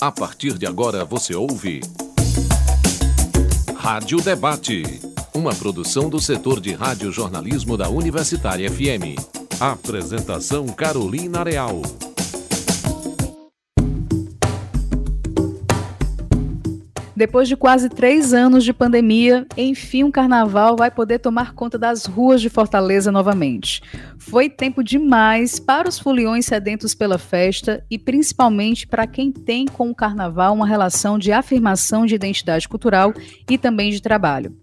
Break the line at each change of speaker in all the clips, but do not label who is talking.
A partir de agora você ouve. Rádio Debate. Uma produção do setor de rádio-jornalismo da Universitária FM. Apresentação Carolina Real.
Depois de quase três anos de pandemia, enfim, o carnaval vai poder tomar conta das ruas de Fortaleza novamente. Foi tempo demais para os foliões sedentos pela festa e principalmente para quem tem com o carnaval uma relação de afirmação de identidade cultural e também de trabalho.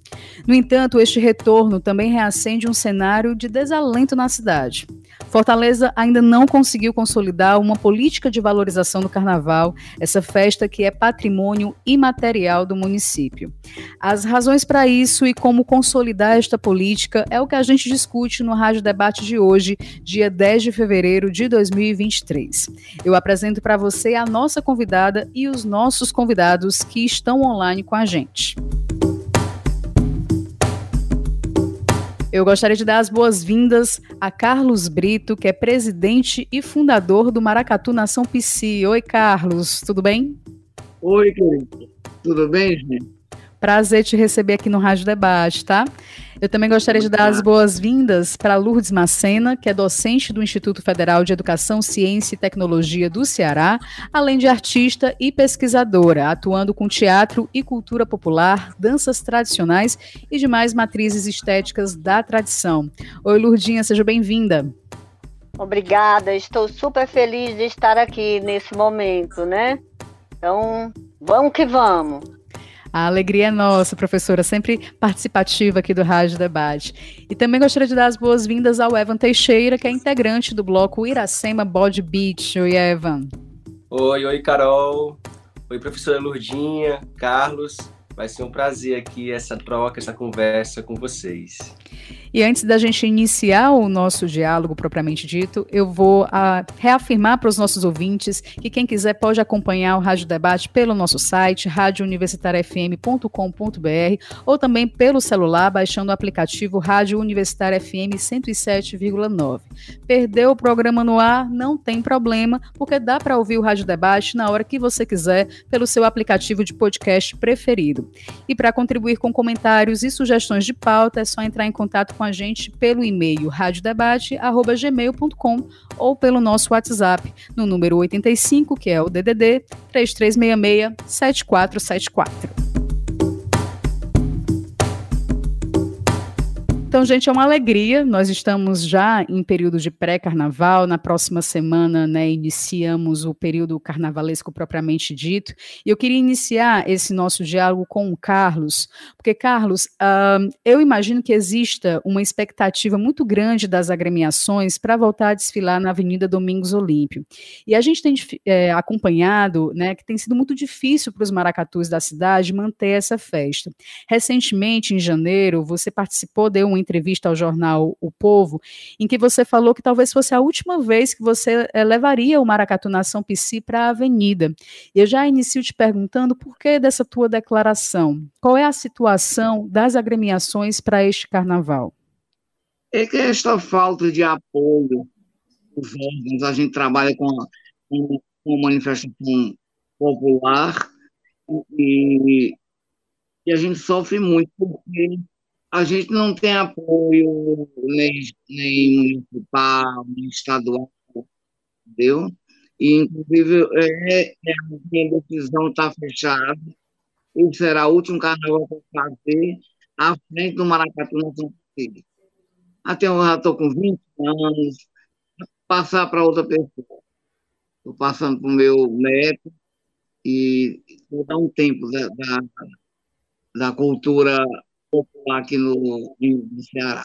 No entanto, este retorno também reacende um cenário de desalento na cidade. Fortaleza ainda não conseguiu consolidar uma política de valorização do carnaval, essa festa que é patrimônio imaterial do município. As razões para isso e como consolidar esta política é o que a gente discute no Rádio Debate de hoje, dia 10 de fevereiro de 2023. Eu apresento para você a nossa convidada e os nossos convidados que estão online com a gente. Eu gostaria de dar as boas-vindas a Carlos Brito, que é presidente e fundador do Maracatu Nação PC. Oi, Carlos, tudo bem?
Oi, querido. Tudo bem, gente?
Prazer te receber aqui no Rádio Debate, tá? Eu também gostaria de dar as boas-vindas para Lourdes Macena, que é docente do Instituto Federal de Educação, Ciência e Tecnologia do Ceará, além de artista e pesquisadora, atuando com teatro e cultura popular, danças tradicionais e demais matrizes estéticas da tradição. Oi, Lourdinha, seja bem-vinda.
Obrigada, estou super feliz de estar aqui nesse momento, né? Então, vamos que vamos.
A alegria é nossa, professora, sempre participativa aqui do Rádio Debate. E também gostaria de dar as boas-vindas ao Evan Teixeira, que é integrante do bloco Iracema Body Beach. Oi, Evan.
Oi, oi, Carol. Oi, professora Lurdinha, Carlos. Vai ser um prazer aqui essa troca, essa conversa com vocês.
E antes da gente iniciar o nosso diálogo propriamente dito, eu vou uh, reafirmar para os nossos ouvintes que quem quiser pode acompanhar o Rádio Debate pelo nosso site, radiouniversitariafm.com.br ou também pelo celular, baixando o aplicativo Rádio Universitária FM 107,9. Perdeu o programa no ar? Não tem problema, porque dá para ouvir o Rádio Debate na hora que você quiser pelo seu aplicativo de podcast preferido. E para contribuir com comentários e sugestões de pauta, é só entrar em contato com a gente pelo e-mail radiodebate@gmail.com ou pelo nosso WhatsApp no número 85, que é o DDD 3366 7474. Então, gente, é uma alegria. Nós estamos já em período de pré-carnaval. Na próxima semana, né, iniciamos o período carnavalesco propriamente dito. E eu queria iniciar esse nosso diálogo com o Carlos, porque, Carlos, uh, eu imagino que exista uma expectativa muito grande das agremiações para voltar a desfilar na Avenida Domingos Olímpio. E a gente tem é, acompanhado né, que tem sido muito difícil para os maracatus da cidade manter essa festa. Recentemente, em janeiro, você participou de um entrevista ao jornal O Povo, em que você falou que talvez fosse a última vez que você é, levaria o Maracatu Nação PC para a Avenida. Eu já inicio te perguntando por que dessa tua declaração. Qual é a situação das agremiações para este carnaval?
É que esta falta de apoio a gente trabalha com, com manifestação popular e, e a gente sofre muito porque a gente não tem apoio nem, nem municipal, nem estadual, entendeu? E, inclusive, é, é, a minha decisão está fechada. E será o último carnaval que eu fazer à frente do Maracatu na São Francisco. Até eu já estou com 20 anos, passar para outra pessoa. Estou passando para o meu neto e vou dar um tempo da, da, da cultura popular aqui no, no Ceará.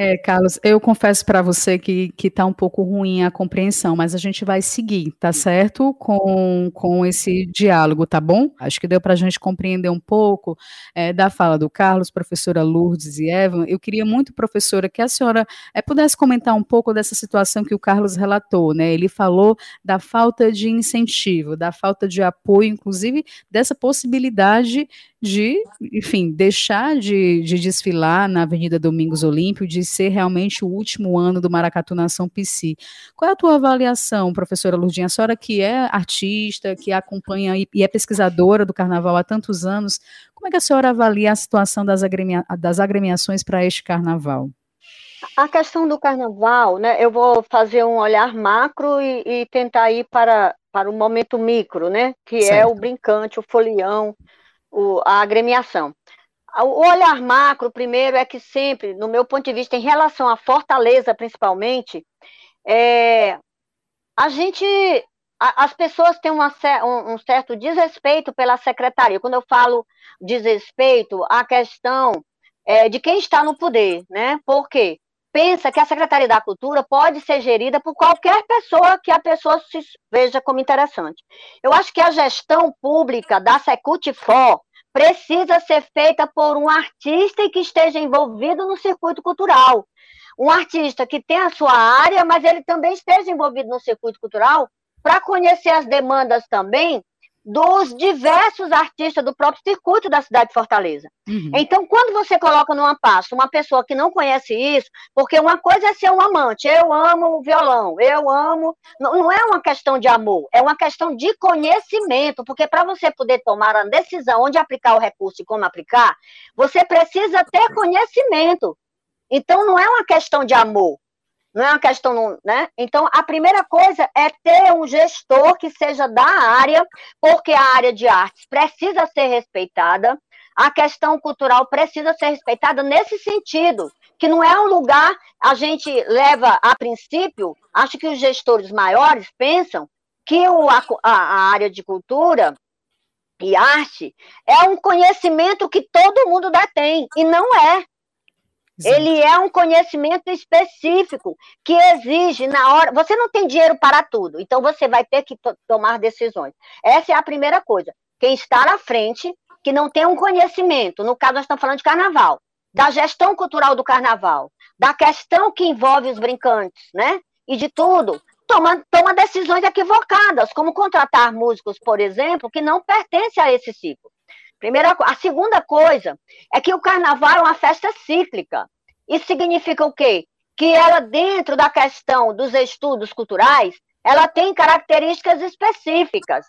É, Carlos, eu confesso para você que está um pouco ruim a compreensão, mas a gente vai seguir, tá certo? Com, com esse diálogo, tá bom? Acho que deu para a gente compreender um pouco é, da fala do Carlos, professora Lourdes e Evan. Eu queria muito, professora, que a senhora é, pudesse comentar um pouco dessa situação que o Carlos relatou, né? Ele falou da falta de incentivo, da falta de apoio, inclusive dessa possibilidade de, enfim, deixar de, de, desfilar na Avenida Domingos Olímpio, de ser realmente o último ano do Maracatu Nação PC. Qual é a tua avaliação, professora Lurdinha? A senhora que é artista, que acompanha e é pesquisadora do carnaval há tantos anos, como é que a senhora avalia a situação das, agremia das agremiações para este carnaval?
A questão do carnaval, né, eu vou fazer um olhar macro e, e tentar ir para, para o momento micro, né, que certo. é o brincante, o folião, o, a agremiação. O olhar macro, primeiro, é que sempre, no meu ponto de vista, em relação à Fortaleza, principalmente, é, a gente, a, as pessoas têm uma, um, um, certo desrespeito pela secretaria. Quando eu falo desrespeito, a questão é, de quem está no poder, né? Por quê? Pensa que a Secretaria da Cultura pode ser gerida por qualquer pessoa que a pessoa se veja como interessante. Eu acho que a gestão pública da Secutifor precisa ser feita por um artista que esteja envolvido no circuito cultural. Um artista que tem a sua área, mas ele também esteja envolvido no circuito cultural para conhecer as demandas também dos diversos artistas do próprio circuito da cidade de Fortaleza. Uhum. Então, quando você coloca numa pasta uma pessoa que não conhece isso, porque uma coisa é ser um amante, eu amo o violão, eu amo. Não, não é uma questão de amor, é uma questão de conhecimento, porque para você poder tomar a decisão onde aplicar o recurso e como aplicar, você precisa ter conhecimento. Então, não é uma questão de amor, não é uma questão, né? Então, a primeira coisa é ter um gestor que seja da área, porque a área de artes precisa ser respeitada, a questão cultural precisa ser respeitada nesse sentido, que não é um lugar, a gente leva a princípio, acho que os gestores maiores pensam que o, a, a área de cultura e arte é um conhecimento que todo mundo detém, e não é. Ele é um conhecimento específico que exige na hora. Você não tem dinheiro para tudo, então você vai ter que tomar decisões. Essa é a primeira coisa. Quem está à frente, que não tem um conhecimento, no caso nós estamos falando de carnaval, da gestão cultural do carnaval, da questão que envolve os brincantes, né? E de tudo, toma, toma decisões equivocadas, como contratar músicos, por exemplo, que não pertencem a esse ciclo. Primeira, a segunda coisa é que o carnaval é uma festa cíclica. Isso significa o quê? Que ela, dentro da questão dos estudos culturais, ela tem características específicas.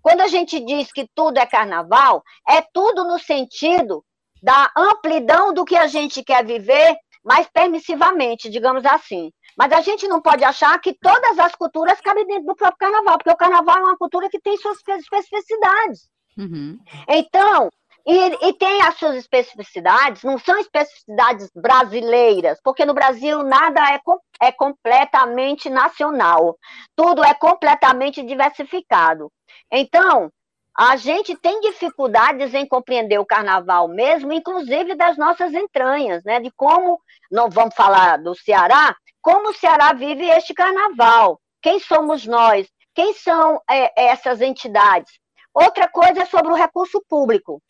Quando a gente diz que tudo é carnaval, é tudo no sentido da amplidão do que a gente quer viver, mais permissivamente, digamos assim. Mas a gente não pode achar que todas as culturas cabem dentro do próprio carnaval, porque o carnaval é uma cultura que tem suas especificidades. Uhum. Então, e, e, tem as suas especificidades, não são especificidades brasileiras, porque no Brasil nada é, é completamente nacional, tudo é completamente diversificado. Então, a gente tem dificuldades em compreender o carnaval mesmo, inclusive das nossas entranhas, né? De como, não vamos falar do Ceará, como o Ceará vive este carnaval, quem somos nós, quem são é, essas entidades. Outra coisa é sobre o recurso público.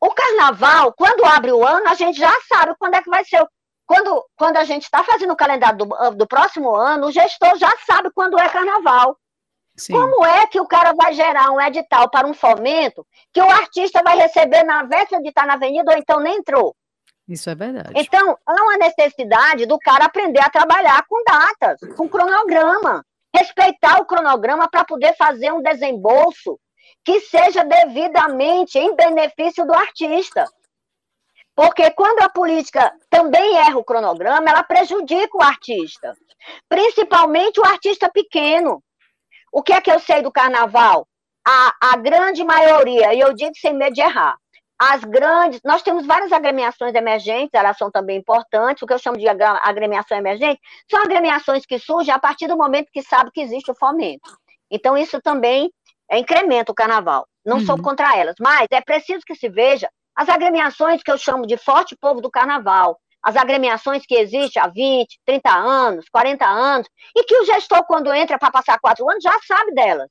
O carnaval, quando abre o ano, a gente já sabe quando é que vai ser. Quando, quando a gente está fazendo o calendário do, do próximo ano, o gestor já sabe quando é carnaval. Sim. Como é que o cara vai gerar um edital para um fomento que o artista vai receber na véspera de estar na avenida ou então nem entrou?
Isso é verdade.
Então, há uma necessidade do cara aprender a trabalhar com datas, com cronograma respeitar o cronograma para poder fazer um desembolso que seja devidamente em benefício do artista. Porque quando a política também erra o cronograma, ela prejudica o artista, principalmente o artista pequeno. O que é que eu sei do carnaval? A, a grande maioria, e eu digo sem medo de errar, as grandes, nós temos várias agremiações emergentes, elas são também importantes, o que eu chamo de agremiação emergente, são agremiações que surgem a partir do momento que sabe que existe o fomento. Então, isso também é, incrementa o carnaval. Não uhum. sou contra elas, mas é preciso que se veja as agremiações que eu chamo de forte povo do carnaval, as agremiações que existem há 20, 30 anos, 40 anos, e que o gestor, quando entra para passar quatro anos, já sabe delas.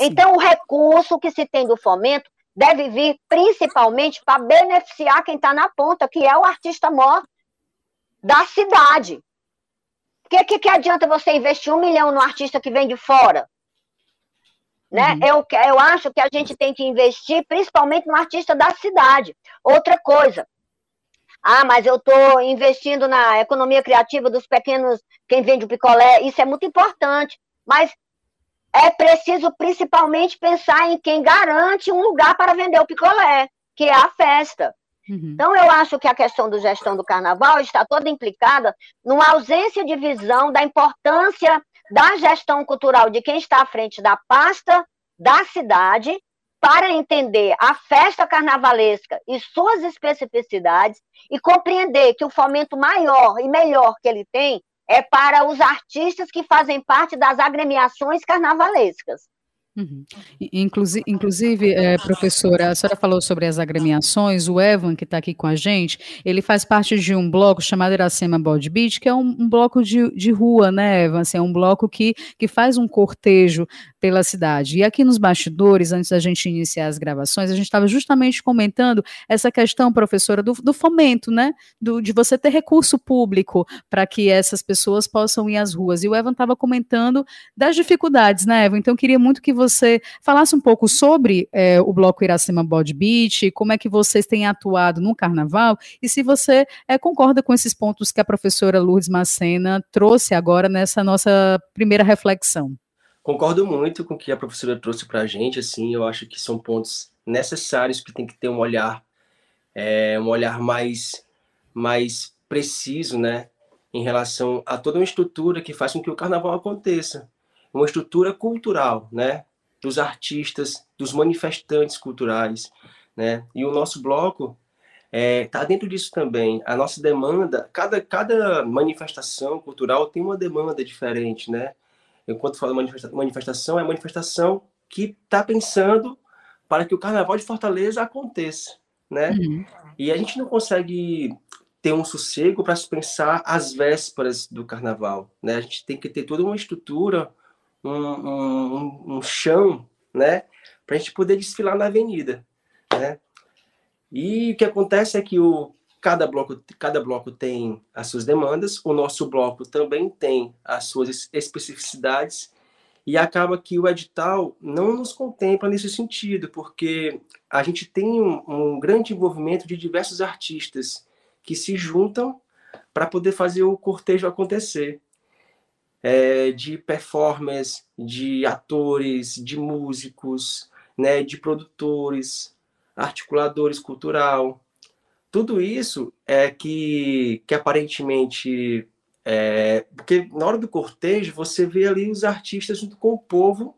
Sim. Então, o recurso que se tem do fomento deve vir principalmente para beneficiar quem está na ponta, que é o artista maior da cidade. O que, que, que adianta você investir um milhão no artista que vem de fora? Né? Uhum. Eu, eu acho que a gente tem que investir principalmente no artista da cidade. Outra coisa, ah, mas eu estou investindo na economia criativa dos pequenos, quem vende o picolé, isso é muito importante. Mas é preciso principalmente pensar em quem garante um lugar para vender o picolé, que é a festa. Uhum. Então, eu acho que a questão da gestão do carnaval está toda implicada numa ausência de visão da importância da gestão cultural de quem está à frente da pasta da cidade para entender a festa carnavalesca e suas especificidades e compreender que o fomento maior e melhor que ele tem é para os artistas que fazem parte das agremiações carnavalescas.
Uhum. Inclusive, inclusive é, professora, a senhora falou sobre as agremiações, o Evan, que está aqui com a gente, ele faz parte de um bloco chamado Iracema Body Beach, que é um, um bloco de, de rua, né, Evan? Assim, é um bloco que, que faz um cortejo pela cidade. E aqui nos bastidores, antes da gente iniciar as gravações, a gente estava justamente comentando essa questão, professora, do, do fomento, né? Do, de você ter recurso público para que essas pessoas possam ir às ruas. E o Evan estava comentando das dificuldades, né, Evan? Então, queria muito que você falasse um pouco sobre é, o Bloco Iracema Body Beach, como é que vocês têm atuado no carnaval, e se você é, concorda com esses pontos que a professora Lourdes Macena trouxe agora nessa nossa primeira reflexão.
Concordo muito com o que a professora trouxe para a gente, assim, eu acho que são pontos necessários que tem que ter um olhar, é, um olhar mais, mais preciso, né, em relação a toda uma estrutura que faz com que o carnaval aconteça, uma estrutura cultural, né, dos artistas, dos manifestantes culturais, né, e o nosso bloco está é, tá dentro disso também. A nossa demanda, cada, cada manifestação cultural tem uma demanda diferente, né? Enquanto falo manifestação, é manifestação que está pensando para que o Carnaval de Fortaleza aconteça, né? Uhum. E a gente não consegue ter um sossego para se pensar as vésperas do Carnaval, né? A gente tem que ter toda uma estrutura, um, um, um chão, né? Para a gente poder desfilar na avenida, né? E o que acontece é que o Cada bloco, cada bloco tem as suas demandas, o nosso bloco também tem as suas especificidades, e acaba que o edital não nos contempla nesse sentido, porque a gente tem um, um grande envolvimento de diversos artistas que se juntam para poder fazer o cortejo acontecer. É, de performers, de atores, de músicos, né, de produtores, articuladores cultural, tudo isso é que, que aparentemente. É, porque na hora do cortejo você vê ali os artistas junto com o povo,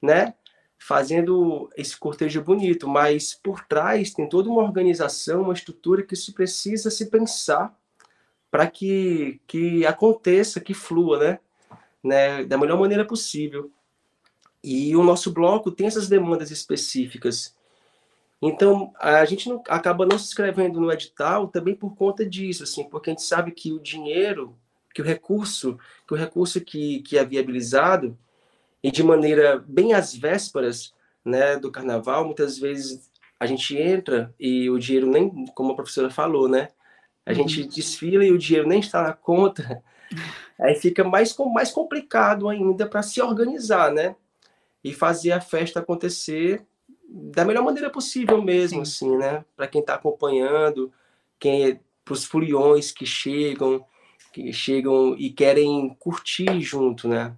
né? Fazendo esse cortejo bonito, mas por trás tem toda uma organização, uma estrutura que se precisa se pensar para que, que aconteça, que flua, né? né? Da melhor maneira possível. E o nosso bloco tem essas demandas específicas então, a gente não, acaba não se inscrevendo no edital também por conta disso, assim, porque a gente sabe que o dinheiro, que o recurso, que o recurso que, que é viabilizado, e de maneira bem às vésperas né, do carnaval, muitas vezes a gente entra e o dinheiro nem, como a professora falou, né? A gente uhum. desfila e o dinheiro nem está na conta, aí fica mais, mais complicado ainda para se organizar, né? E fazer a festa acontecer da melhor maneira possível mesmo, Sim. assim, né? Para quem está acompanhando, quem para os foliões que chegam, que chegam e querem curtir junto, né?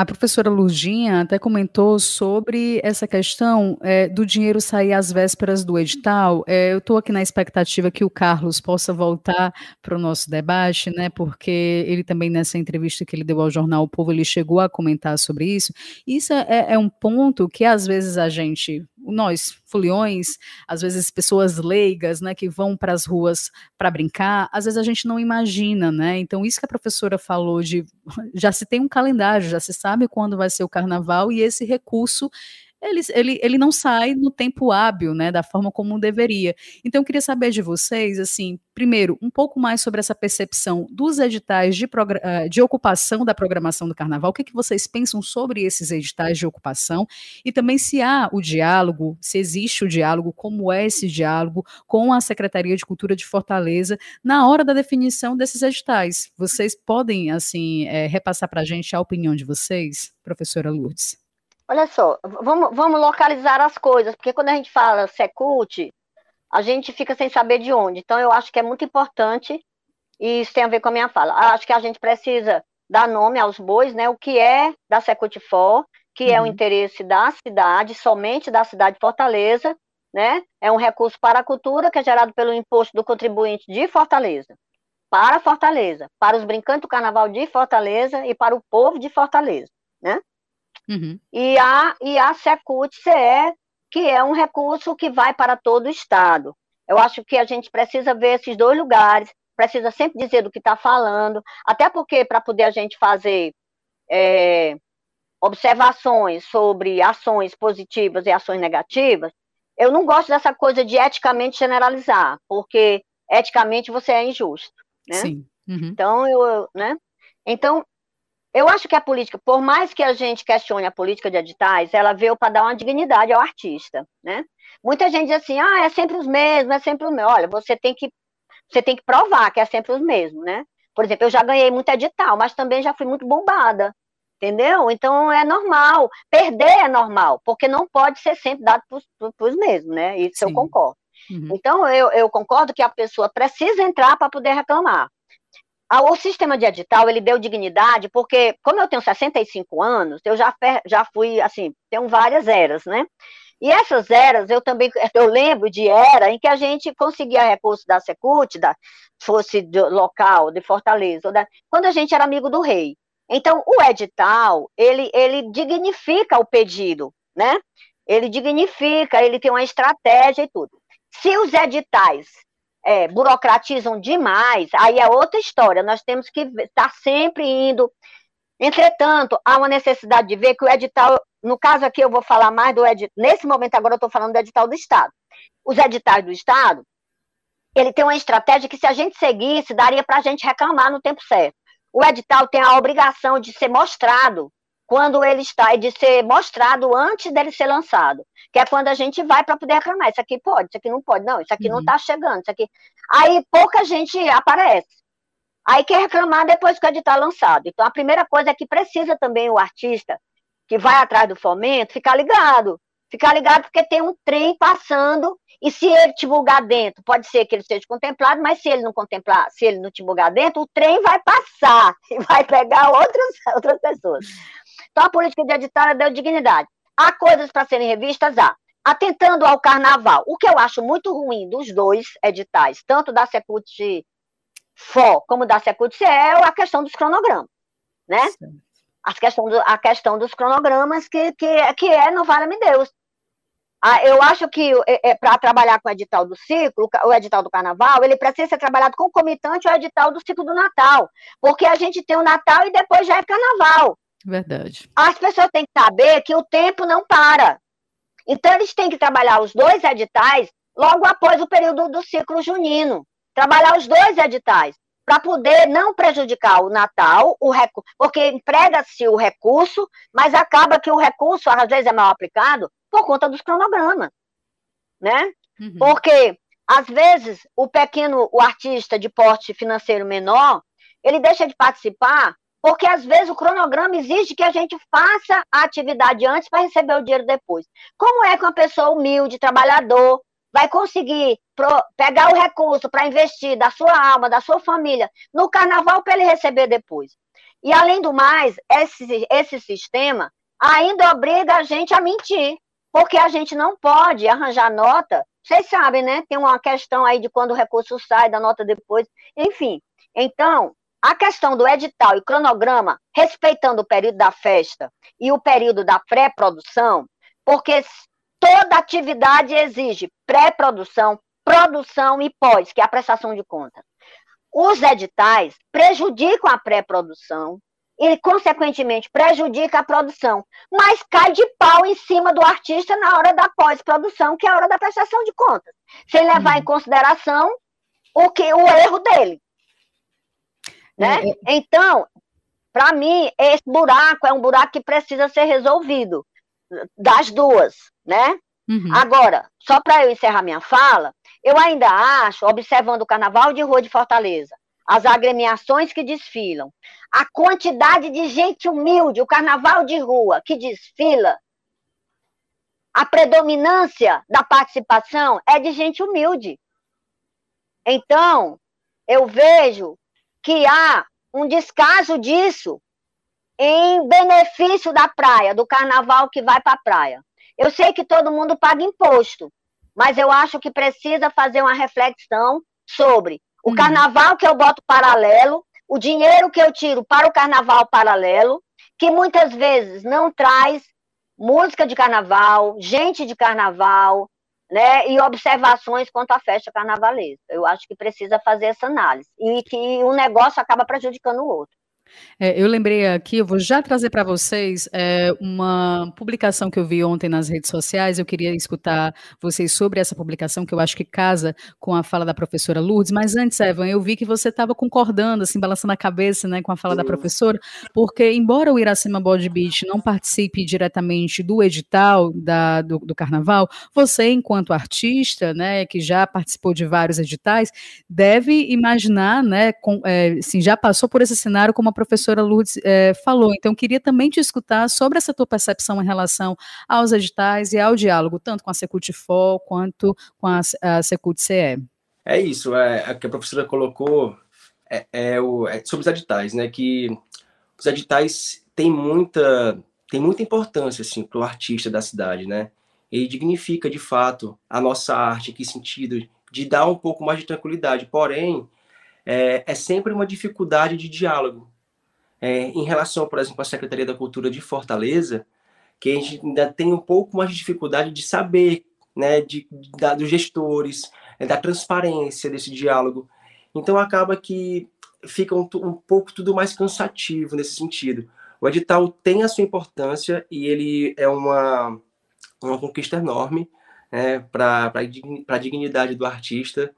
A professora Lurdinha até comentou sobre essa questão é, do dinheiro sair às vésperas do edital. É, eu estou aqui na expectativa que o Carlos possa voltar para o nosso debate, né? Porque ele também, nessa entrevista que ele deu ao jornal O Povo, ele chegou a comentar sobre isso. Isso é, é um ponto que às vezes a gente nós, foliões, às vezes pessoas leigas, né, que vão para as ruas para brincar, às vezes a gente não imagina, né? Então, isso que a professora falou de já se tem um calendário, já se sabe quando vai ser o carnaval, e esse recurso ele, ele, ele não sai no tempo hábil, né, da forma como deveria. Então, eu queria saber de vocês, assim, primeiro, um pouco mais sobre essa percepção dos editais de, eh, de ocupação da programação do Carnaval, o que, que vocês pensam sobre esses editais de ocupação, e também se há o diálogo, se existe o diálogo, como é esse diálogo com a Secretaria de Cultura de Fortaleza na hora da definição desses editais. Vocês podem, assim, é, repassar para a gente a opinião de vocês, professora Lourdes?
Olha só, vamos, vamos localizar as coisas, porque quando a gente fala Secult, a gente fica sem saber de onde. Então, eu acho que é muito importante, e isso tem a ver com a minha fala. Acho que a gente precisa dar nome aos bois, né? O que é da Secult-For, que uhum. é o interesse da cidade, somente da cidade de Fortaleza, né? É um recurso para a cultura que é gerado pelo imposto do contribuinte de Fortaleza, para Fortaleza, para os brincantes do carnaval de Fortaleza e para o povo de Fortaleza? Uhum. E a, e a Secult-CE, que é um recurso que vai para todo o Estado. Eu acho que a gente precisa ver esses dois lugares, precisa sempre dizer do que está falando, até porque para poder a gente fazer é, observações sobre ações positivas e ações negativas, eu não gosto dessa coisa de eticamente generalizar, porque eticamente você é injusto, né? Sim. Uhum. Então, eu, né? Então, eu acho que a política, por mais que a gente questione a política de editais, ela veio para dar uma dignidade ao artista, né? Muita gente diz assim, ah, é sempre os mesmos, é sempre os mesmos. Olha, você tem que, você tem que provar que é sempre os mesmos, né? Por exemplo, eu já ganhei muito edital, mas também já fui muito bombada, entendeu? Então é normal. Perder é normal, porque não pode ser sempre dado para os mesmos, né? Isso Sim. eu concordo. Uhum. Então eu, eu concordo que a pessoa precisa entrar para poder reclamar. O sistema de edital, ele deu dignidade, porque, como eu tenho 65 anos, eu já, já fui, assim, tenho várias eras, né? E essas eras, eu também, eu lembro de era em que a gente conseguia recurso da Secult, da, fosse do local, de Fortaleza, da, quando a gente era amigo do rei. Então, o edital, ele, ele dignifica o pedido, né? Ele dignifica, ele tem uma estratégia e tudo. Se os editais é, burocratizam demais, aí é outra história. Nós temos que estar sempre indo. Entretanto, há uma necessidade de ver que o edital, no caso aqui eu vou falar mais do edital, nesse momento agora eu estou falando do edital do Estado. Os editais do Estado, ele tem uma estratégia que se a gente seguisse, daria para a gente reclamar no tempo certo o edital tem a obrigação de ser mostrado quando ele está, e de ser mostrado antes dele ser lançado, que é quando a gente vai para poder reclamar, isso aqui pode, isso aqui não pode, não, isso aqui uhum. não está chegando, isso aqui... Aí pouca gente aparece. Aí quer reclamar depois que o edital é lançado. Então, a primeira coisa é que precisa também o artista que vai atrás do fomento ficar ligado. Ficar ligado porque tem um trem passando e se ele divulgar dentro, pode ser que ele seja contemplado, mas se ele não contemplar, se ele não divulgar dentro, o trem vai passar e vai pegar outras, outras pessoas. Então, a política de edital deu dignidade. Há coisas para serem revistas? Há. Atentando ao carnaval. O que eu acho muito ruim dos dois editais, tanto da Secult FO como da Secult é a questão dos cronogramas, né? A questão, do, a questão dos cronogramas que, que, que é, não vale-me Deus. Ah, eu acho que é, é para trabalhar com o edital do ciclo, o edital do carnaval, ele precisa ser trabalhado concomitante ao edital do ciclo do Natal, porque a gente tem o Natal e depois já é carnaval.
Verdade.
As pessoas têm que saber que o tempo não para. Então, eles têm que trabalhar os dois editais logo após o período do ciclo junino. Trabalhar os dois editais, para poder não prejudicar o Natal, o recu... porque emprega-se o recurso, mas acaba que o recurso, às vezes, é mal aplicado por conta dos cronogramas, né? Uhum. Porque, às vezes, o pequeno, o artista de porte financeiro menor, ele deixa de participar porque, às vezes, o cronograma exige que a gente faça a atividade antes para receber o dinheiro depois. Como é que uma pessoa humilde, trabalhador, vai conseguir pro, pegar o recurso para investir da sua alma, da sua família, no carnaval para ele receber depois? E, além do mais, esse, esse sistema ainda obriga a gente a mentir porque a gente não pode arranjar nota. Vocês sabem, né? Tem uma questão aí de quando o recurso sai, da nota depois. Enfim, então, a questão do edital e cronograma, respeitando o período da festa e o período da pré-produção, porque toda atividade exige pré-produção, produção e pós, que é a prestação de contas. Os editais prejudicam a pré-produção, e, consequentemente, prejudica a produção, mas cai de pau em cima do artista na hora da pós-produção, que é a hora da prestação de contas, sem levar uhum. em consideração o que o erro dele. Né? É, é. Então, para mim, esse buraco é um buraco que precisa ser resolvido, das duas, né? Uhum. Agora, só para eu encerrar minha fala, eu ainda acho, observando o Carnaval de Rua de Fortaleza, as agremiações que desfilam, a quantidade de gente humilde, o carnaval de rua que desfila, a predominância da participação é de gente humilde. Então, eu vejo que há um descaso disso em benefício da praia, do carnaval que vai para a praia. Eu sei que todo mundo paga imposto, mas eu acho que precisa fazer uma reflexão sobre o hum. carnaval que eu boto paralelo, o dinheiro que eu tiro para o carnaval paralelo, que muitas vezes não traz música de carnaval, gente de carnaval, né, e observações quanto à festa carnavalesca. Eu acho que precisa fazer essa análise e que um negócio acaba prejudicando o outro.
É, eu lembrei aqui, eu vou já trazer para vocês é, uma publicação que eu vi ontem nas redes sociais. Eu queria escutar vocês sobre essa publicação, que eu acho que casa com a fala da professora Lourdes. Mas antes, Evan, eu vi que você estava concordando, assim, balançando a cabeça né, com a fala da professora, porque, embora o Iracema Body Beach não participe diretamente do edital da, do, do carnaval, você, enquanto artista, né, que já participou de vários editais, deve imaginar, né, com, é, assim, já passou por esse cenário como a professora Lourdes é, falou. Então, queria também te escutar sobre essa tua percepção em relação aos editais e ao diálogo, tanto com a Secult-FO quanto com a, a Secult-CE.
É isso, é, a que a professora colocou é, é, o, é sobre os editais, né? Que os editais têm muita, têm muita importância assim, para o artista da cidade, né? Ele dignifica de fato a nossa arte, que sentido de dar um pouco mais de tranquilidade. Porém, é, é sempre uma dificuldade de diálogo, é, em relação, por exemplo, à Secretaria da Cultura de Fortaleza, que a gente ainda tem um pouco mais de dificuldade de saber, né, de, da, dos gestores, é, da transparência desse diálogo. Então acaba que fica um, um pouco tudo mais cansativo nesse sentido. O edital tem a sua importância e ele é uma, uma conquista enorme né, para a dignidade do artista.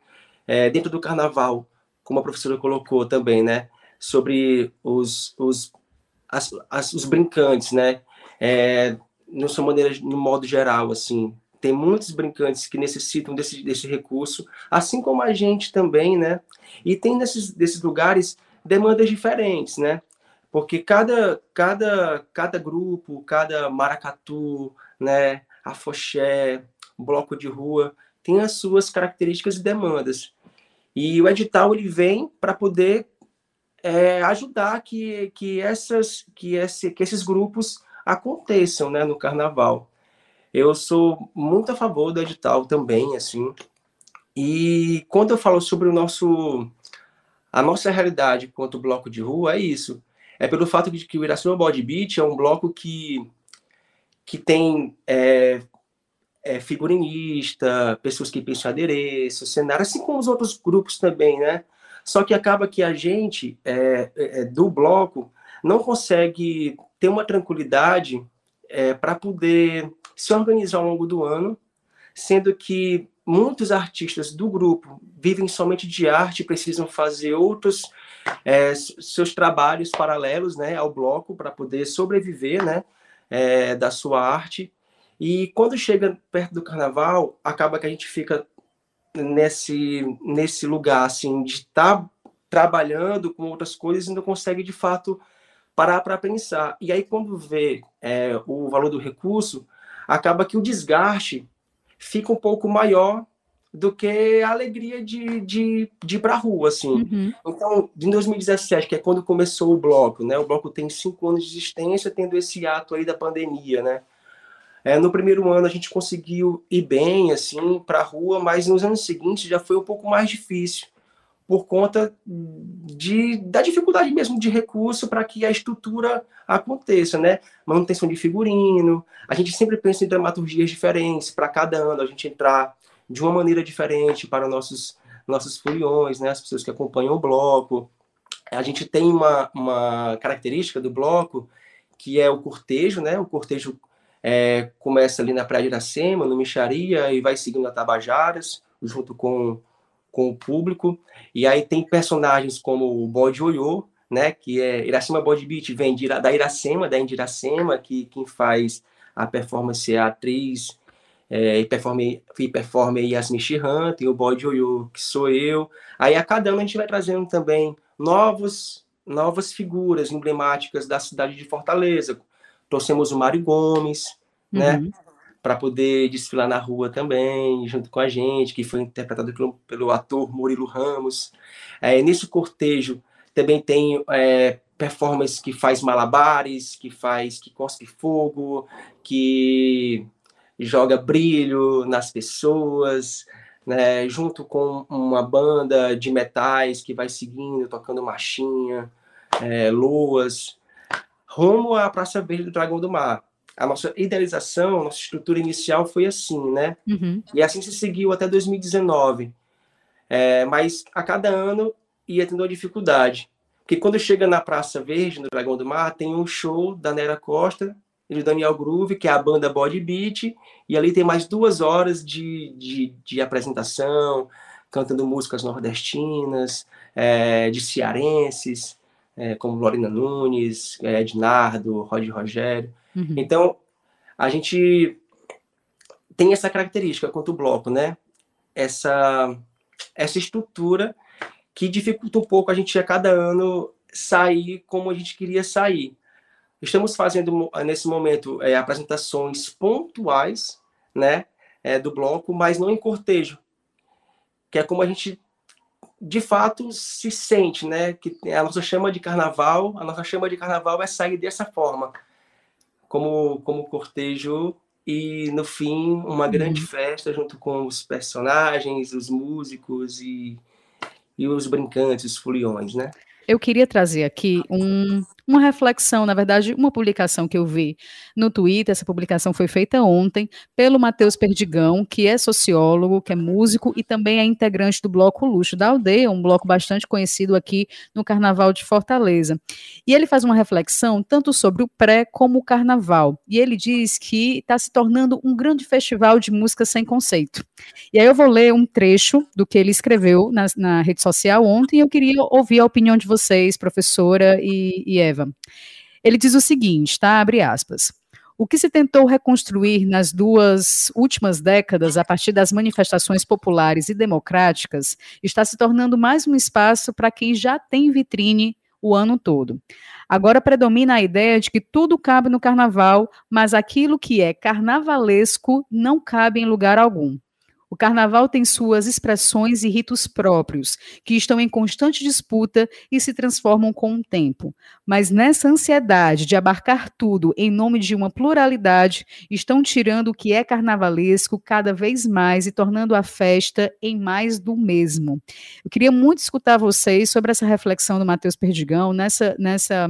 É, dentro do carnaval, como a professora colocou também, né? Sobre os, os, as, as, os brincantes, né? É, no sua maneira, no modo geral, assim, tem muitos brincantes que necessitam desse, desse recurso, assim como a gente também, né? E tem nesses, desses lugares demandas diferentes, né? Porque cada, cada, cada grupo, cada maracatu, né, afoxé, bloco de rua, tem as suas características e demandas. E o edital ele vem para poder é, ajudar que, que, essas, que, esse, que esses grupos aconteçam né, no carnaval. Eu sou muito a favor do edital também, assim. E quando eu falo sobre o nosso a nossa realidade quanto bloco de rua é isso. É pelo fato de que o Iracema Body Beat é um bloco que, que tem é, é, figurinista, pessoas que pensam adereço, cenário, assim como os outros grupos também, né? Só que acaba que a gente, é, é, é, do bloco, não consegue ter uma tranquilidade é, para poder se organizar ao longo do ano, sendo que muitos artistas do grupo vivem somente de arte, precisam fazer outros é, seus trabalhos paralelos né, ao bloco para poder sobreviver né, é, da sua arte. E quando chega perto do carnaval, acaba que a gente fica nesse, nesse lugar, assim, de estar tá trabalhando com outras coisas e não consegue, de fato, parar para pensar. E aí, quando vê é, o valor do recurso, acaba que o desgaste fica um pouco maior do que a alegria de, de, de ir para a rua, assim. Uhum. Então, em 2017, que é quando começou o bloco, né? O bloco tem cinco anos de existência, tendo esse ato aí da pandemia, né? É, no primeiro ano a gente conseguiu ir bem, assim, para a rua, mas nos anos seguintes já foi um pouco mais difícil, por conta de, da dificuldade mesmo de recurso para que a estrutura aconteça, né? Manutenção de figurino, a gente sempre pensa em dramaturgias diferentes para cada ano, a gente entrar de uma maneira diferente para nossos, nossos foliões, né? As pessoas que acompanham o bloco. A gente tem uma, uma característica do bloco que é o cortejo, né? O cortejo é, começa ali na Praia de Iracema, no Micharia, e vai seguindo a Tabajaras, junto com, com o público. E aí tem personagens como o Bode Oiô, né, que é Iracema Bode Beat, vem de, da Iracema, da Indiracema, que quem faz a performance é a atriz é, e performe, e performe Yasmin Shihan, tem o Bode Oiô, que sou eu. Aí a cada ano a gente vai trazendo também novos, novas figuras emblemáticas da cidade de Fortaleza, trouxemos o Mário Gomes, né? uhum. né? para poder desfilar na rua também, junto com a gente, que foi interpretado pelo, pelo ator Murilo Ramos. É, nesse cortejo também tem é, performance que faz malabares, que faz, que cospe fogo, que joga brilho nas pessoas, né, junto com uma banda de metais que vai seguindo, tocando marchinha, é, luas, rumo à Praça Verde do Dragão do Mar. A nossa idealização, a nossa estrutura inicial foi assim, né? Uhum. E assim se seguiu até 2019. É, mas a cada ano ia tendo uma dificuldade. Porque quando chega na Praça Verde, no Dragão do Mar, tem um show da Nera Costa e do Daniel Groove, que é a banda Body Beat, e ali tem mais duas horas de, de, de apresentação, cantando músicas nordestinas, é, de cearenses, é, como Lorena Nunes, é, Ednardo, Rod Rogério. Uhum. Então, a gente tem essa característica quanto bloco, né? Essa, essa estrutura que dificulta um pouco a gente a cada ano sair como a gente queria sair. Estamos fazendo nesse momento é, apresentações pontuais, né, é, do bloco, mas não em cortejo, que é como a gente de fato se sente, né, que a nossa chama de carnaval, a nossa chama de carnaval é sair dessa forma, como como cortejo e no fim uma grande uhum. festa junto com os personagens, os músicos e e os brincantes, os foliões, né?
Eu queria trazer aqui um, uma reflexão, na verdade, uma publicação que eu vi no Twitter. Essa publicação foi feita ontem pelo Matheus Perdigão, que é sociólogo, que é músico e também é integrante do Bloco Luxo da Aldeia, um bloco bastante conhecido aqui no Carnaval de Fortaleza. E ele faz uma reflexão tanto sobre o pré como o carnaval. E ele diz que está se tornando um grande festival de música sem conceito. E aí eu vou ler um trecho do que ele escreveu na, na rede social ontem e eu queria ouvir a opinião de vocês, professora e, e Eva. Ele diz o seguinte, tá? Abre aspas. O que se tentou reconstruir nas duas últimas décadas, a partir das manifestações populares e democráticas, está se tornando mais um espaço para quem já tem vitrine o ano todo. Agora predomina a ideia de que tudo cabe no carnaval, mas aquilo que é carnavalesco não cabe em lugar algum. O carnaval tem suas expressões e ritos próprios, que estão em constante disputa e se transformam com o tempo. Mas nessa ansiedade de abarcar tudo em nome de uma pluralidade, estão tirando o que é carnavalesco cada vez mais e tornando a festa em mais do mesmo. Eu queria muito escutar vocês sobre essa reflexão do Matheus Perdigão nessa, nessa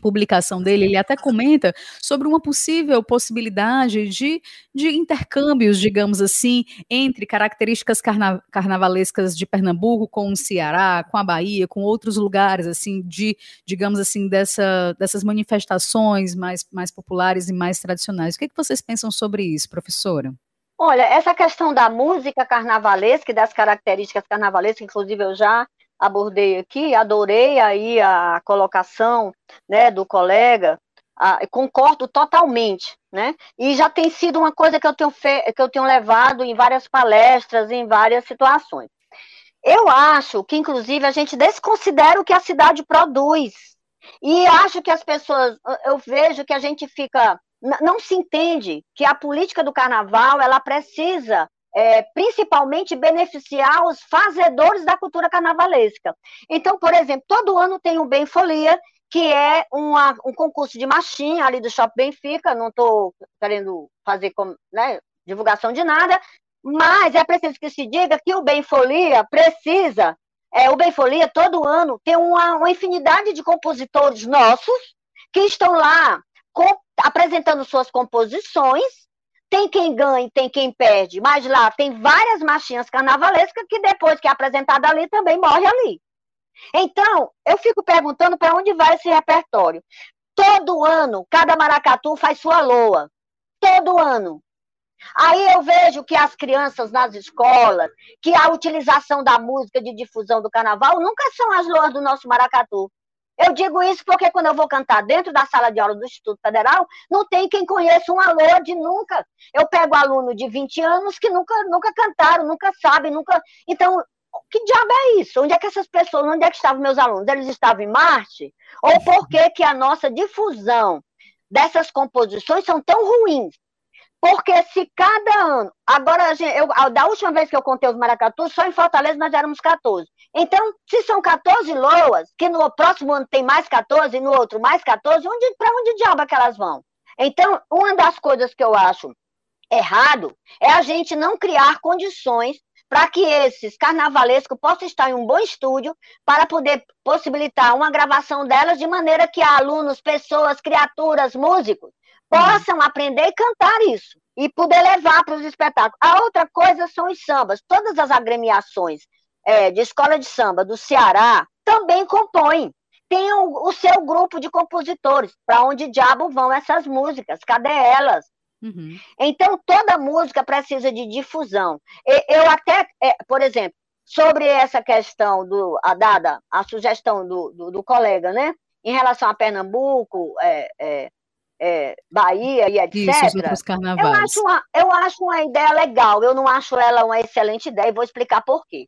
publicação dele, ele até comenta sobre uma possível possibilidade de, de intercâmbios, digamos assim, entre características carna, carnavalescas de Pernambuco com o Ceará, com a Bahia, com outros lugares, assim, de, digamos assim, dessa, dessas manifestações mais, mais populares e mais tradicionais. O que, é que vocês pensam sobre isso, professora?
Olha, essa questão da música carnavalesca e das características carnavalescas, inclusive eu já abordei aqui, adorei aí a colocação né, do colega, a, concordo totalmente, né? E já tem sido uma coisa que eu tenho fe... que eu tenho levado em várias palestras, em várias situações. Eu acho que, inclusive, a gente desconsidera o que a cidade produz. E acho que as pessoas, eu vejo que a gente fica, não se entende que a política do carnaval, ela precisa é, principalmente beneficiar os fazedores da cultura carnavalesca. Então, por exemplo, todo ano tem o Bem Folia, que é uma, um concurso de machinha ali do Shopping Benfica, não estou querendo fazer né, divulgação de nada, mas é preciso que se diga que o Bem Folia precisa, é, o Bem Folia todo ano tem uma, uma infinidade de compositores nossos que estão lá com, apresentando suas composições tem quem ganha, tem quem perde, mas lá tem várias machinhas carnavalescas que depois que é apresentada ali também morre ali. Então, eu fico perguntando para onde vai esse repertório. Todo ano, cada maracatu faz sua loa. Todo ano. Aí eu vejo que as crianças nas escolas, que a utilização da música de difusão do carnaval nunca são as loas do nosso maracatu. Eu digo isso porque quando eu vou cantar dentro da sala de aula do Instituto Federal, não tem quem conheça um alô de nunca. Eu pego aluno de 20 anos que nunca, nunca cantaram, nunca sabem, nunca. Então, que diabo é isso? Onde é que essas pessoas, onde é que estavam meus alunos? Eles estavam em Marte? Ou por que, que a nossa difusão dessas composições são tão ruins? Porque se cada ano. Agora, eu, da última vez que eu contei os maracatus, só em Fortaleza nós éramos 14. Então, se são 14 loas, que no próximo ano tem mais 14 e no outro mais 14, onde, para onde diabo é que elas vão? Então, uma das coisas que eu acho errado é a gente não criar condições para que esses carnavalescos possam estar em um bom estúdio para poder possibilitar uma gravação delas de maneira que alunos, pessoas, criaturas, músicos possam aprender e cantar isso e poder levar para os espetáculos. A outra coisa são os sambas. Todas as agremiações é, de escola de samba do Ceará também compõem. Tem o, o seu grupo de compositores. Para onde diabo vão essas músicas? Cadê elas? Uhum. Então, toda música precisa de difusão. Eu até, é, por exemplo, sobre essa questão do a dada, a sugestão do, do, do colega, né? Em relação a Pernambuco, é, é, é, Bahia e etc. Isso, eu, acho uma, eu acho uma ideia legal, eu não acho ela uma excelente ideia e vou explicar por quê.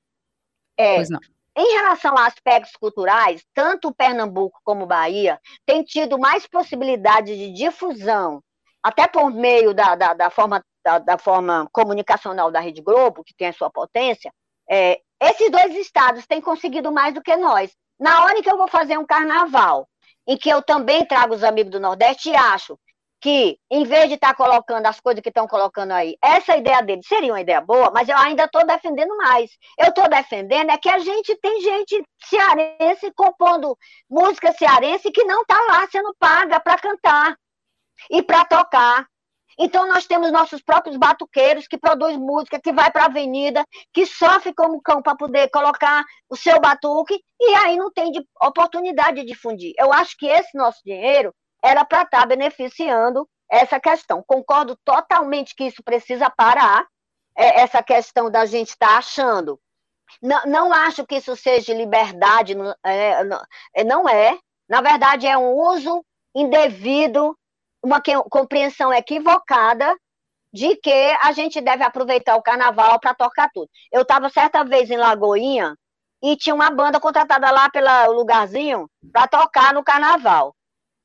É, pois não. Em relação a aspectos culturais, tanto Pernambuco como Bahia têm tido mais possibilidade de difusão, até por meio da, da, da forma, da, da, forma comunicacional da Rede Globo, que tem a sua potência, é, esses dois estados têm conseguido mais do que nós. Na hora que eu vou fazer um carnaval, em que eu também trago os amigos do Nordeste e acho que, em vez de estar tá colocando as coisas que estão colocando aí, essa ideia dele seria uma ideia boa, mas eu ainda estou defendendo mais. Eu estou defendendo é que a gente tem gente cearense compondo música cearense que não está lá sendo paga para cantar e para tocar. Então, nós temos nossos próprios batuqueiros que produz música, que vai para a avenida, que sofre como cão para poder colocar o seu batuque, e aí não tem de, oportunidade de difundir. Eu acho que esse nosso dinheiro era para estar tá beneficiando essa questão. Concordo totalmente que isso precisa parar, é, essa questão da gente estar tá achando. Não, não acho que isso seja liberdade, é, é, não é. Na verdade, é um uso indevido uma compreensão equivocada de que a gente deve aproveitar o carnaval para tocar tudo. Eu estava certa vez em Lagoinha e tinha uma banda contratada lá pelo lugarzinho para tocar no carnaval.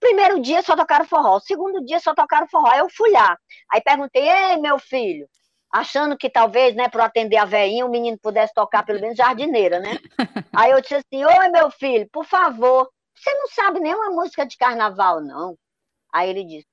Primeiro dia só tocaram forró, segundo dia só tocaram forró. Aí eu fui lá. Aí perguntei: "Ei, meu filho, achando que talvez, né, para atender a veinha, o menino pudesse tocar pelo menos jardineira, né? Aí eu disse assim: "Oi, meu filho, por favor, você não sabe nenhuma música de carnaval, não?" Aí ele disse: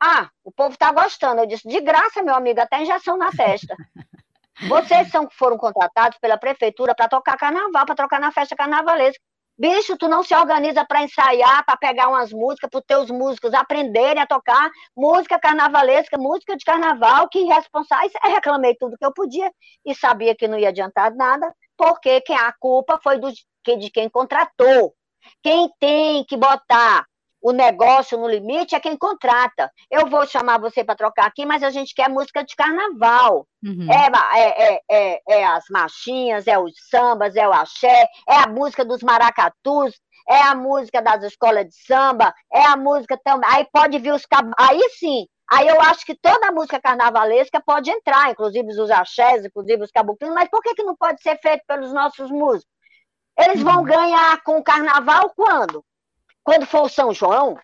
Ah, o povo está gostando. Eu disse: De graça, meu amigo, até injeção na testa. Vocês são foram contratados pela prefeitura para tocar carnaval, para tocar na festa carnavalesca. Bicho, tu não se organiza para ensaiar, para pegar umas músicas, para os teus músicos aprenderem a tocar música carnavalesca, música de carnaval, que irresponsável. Eu reclamei tudo que eu podia e sabia que não ia adiantar nada, porque quem, a culpa foi do, de quem contratou. Quem tem que botar o negócio no limite é quem contrata. Eu vou chamar você para trocar aqui, mas a gente quer música de carnaval. Uhum. É, é, é, é, as machinhas, é os sambas, é o axé, é a música dos maracatus, é a música das escolas de samba, é a música também. Aí pode vir os cab... Aí sim, Aí eu acho que toda a música carnavalesca pode entrar, inclusive os axés, inclusive os caboclinhos, mas por que, que não pode ser feito pelos nossos músicos? Eles vão uhum. ganhar com o carnaval quando? Quando for o São João.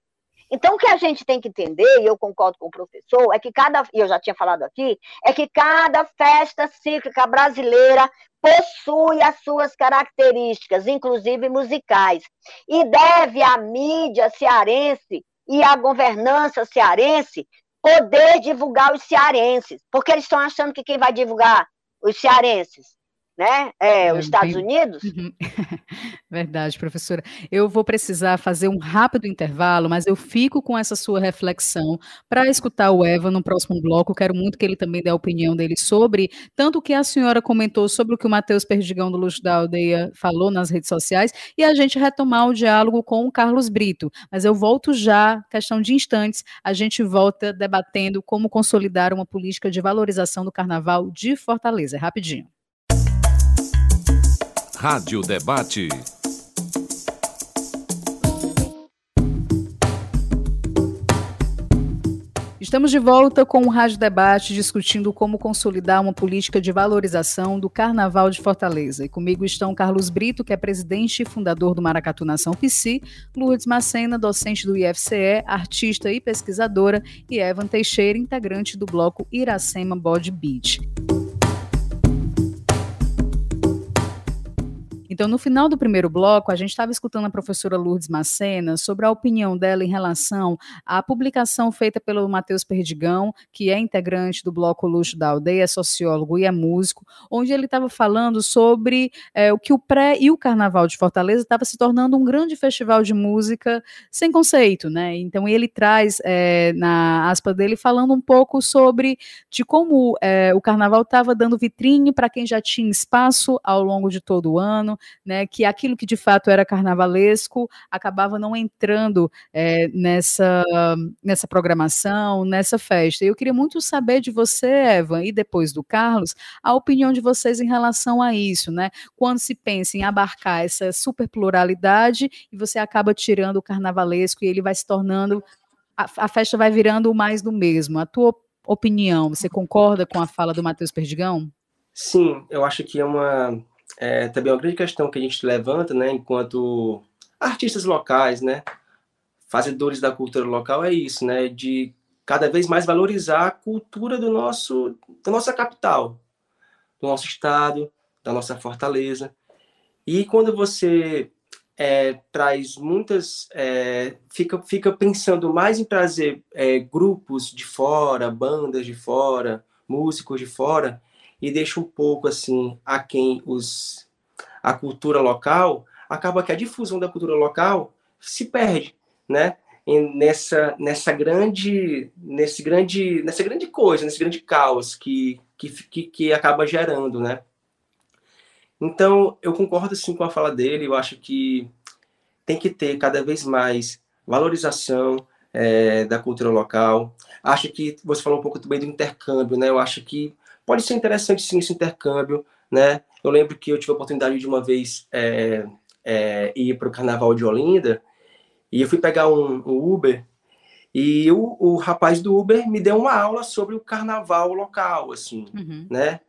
Então, o que a gente tem que entender, e eu concordo com o professor, é que cada, e eu já tinha falado aqui, é que cada festa cíclica brasileira possui as suas características, inclusive musicais, e deve a mídia cearense e a governança cearense poder divulgar os cearenses, porque eles estão achando que quem vai divulgar os cearenses né? É, os Estados bem... Unidos. Uhum.
Verdade, professora. Eu vou precisar fazer um rápido intervalo, mas eu fico com essa sua reflexão para escutar o Eva no próximo bloco. Quero muito que ele também dê a opinião dele sobre tanto o que a senhora comentou sobre o que o Matheus Perdigão do Luxo da Aldeia falou nas redes sociais e a gente retomar o diálogo com o Carlos Brito. Mas eu volto já, questão de instantes, a gente volta debatendo como consolidar uma política de valorização do carnaval de Fortaleza. É rapidinho.
Rádio Debate.
Estamos de volta com o Rádio Debate discutindo como consolidar uma política de valorização do Carnaval de Fortaleza. E comigo estão Carlos Brito, que é presidente e fundador do Maracatu Nação PC, Lourdes Macena, docente do IFCE, artista e pesquisadora, e Evan Teixeira, integrante do bloco Iracema Body Beach. Então, no final do primeiro bloco, a gente estava escutando a professora Lourdes Macena sobre a opinião dela em relação à publicação feita pelo Matheus Perdigão, que é integrante do bloco Luxo da Aldeia, é sociólogo e é músico, onde ele estava falando sobre é, o que o pré e o Carnaval de Fortaleza estava se tornando um grande festival de música sem conceito, né? Então, ele traz é, na aspa dele falando um pouco sobre de como é, o Carnaval estava dando vitrine para quem já tinha espaço ao longo de todo o ano, né, que aquilo que de fato era carnavalesco acabava não entrando é, nessa, nessa programação, nessa festa. E eu queria muito saber de você, Evan, e depois do Carlos, a opinião de vocês em relação a isso, né? Quando se pensa em abarcar essa super pluralidade e você acaba tirando o carnavalesco e ele vai se tornando a, a festa vai virando mais do mesmo. A tua opinião, você concorda com a fala do Matheus Perdigão?
Sim, eu acho que é uma é também uma grande questão que a gente levanta, né, enquanto artistas locais, né, fazedores da cultura local, é isso, né, de cada vez mais valorizar a cultura do nosso, da nossa capital, do nosso estado, da nossa fortaleza. E quando você é, traz muitas, é, fica, fica pensando mais em trazer é, grupos de fora, bandas de fora, músicos de fora, e deixa um pouco assim a quem os a cultura local, acaba que a difusão da cultura local se perde, né? E nessa nessa grande nesse grande nessa grande coisa, nesse grande caos que que, que, que acaba gerando, né? Então, eu concordo sim com a fala dele, eu acho que tem que ter cada vez mais valorização é, da cultura local. Acho que você falou um pouco também do intercâmbio, né? Eu acho que pode ser interessante sim esse intercâmbio, né? Eu lembro que eu tive a oportunidade de uma vez é, é, ir para o Carnaval de Olinda e eu fui pegar um, um Uber e o, o, rapaz do Uber me deu uma aula sobre o Carnaval local, assim, uhum. né?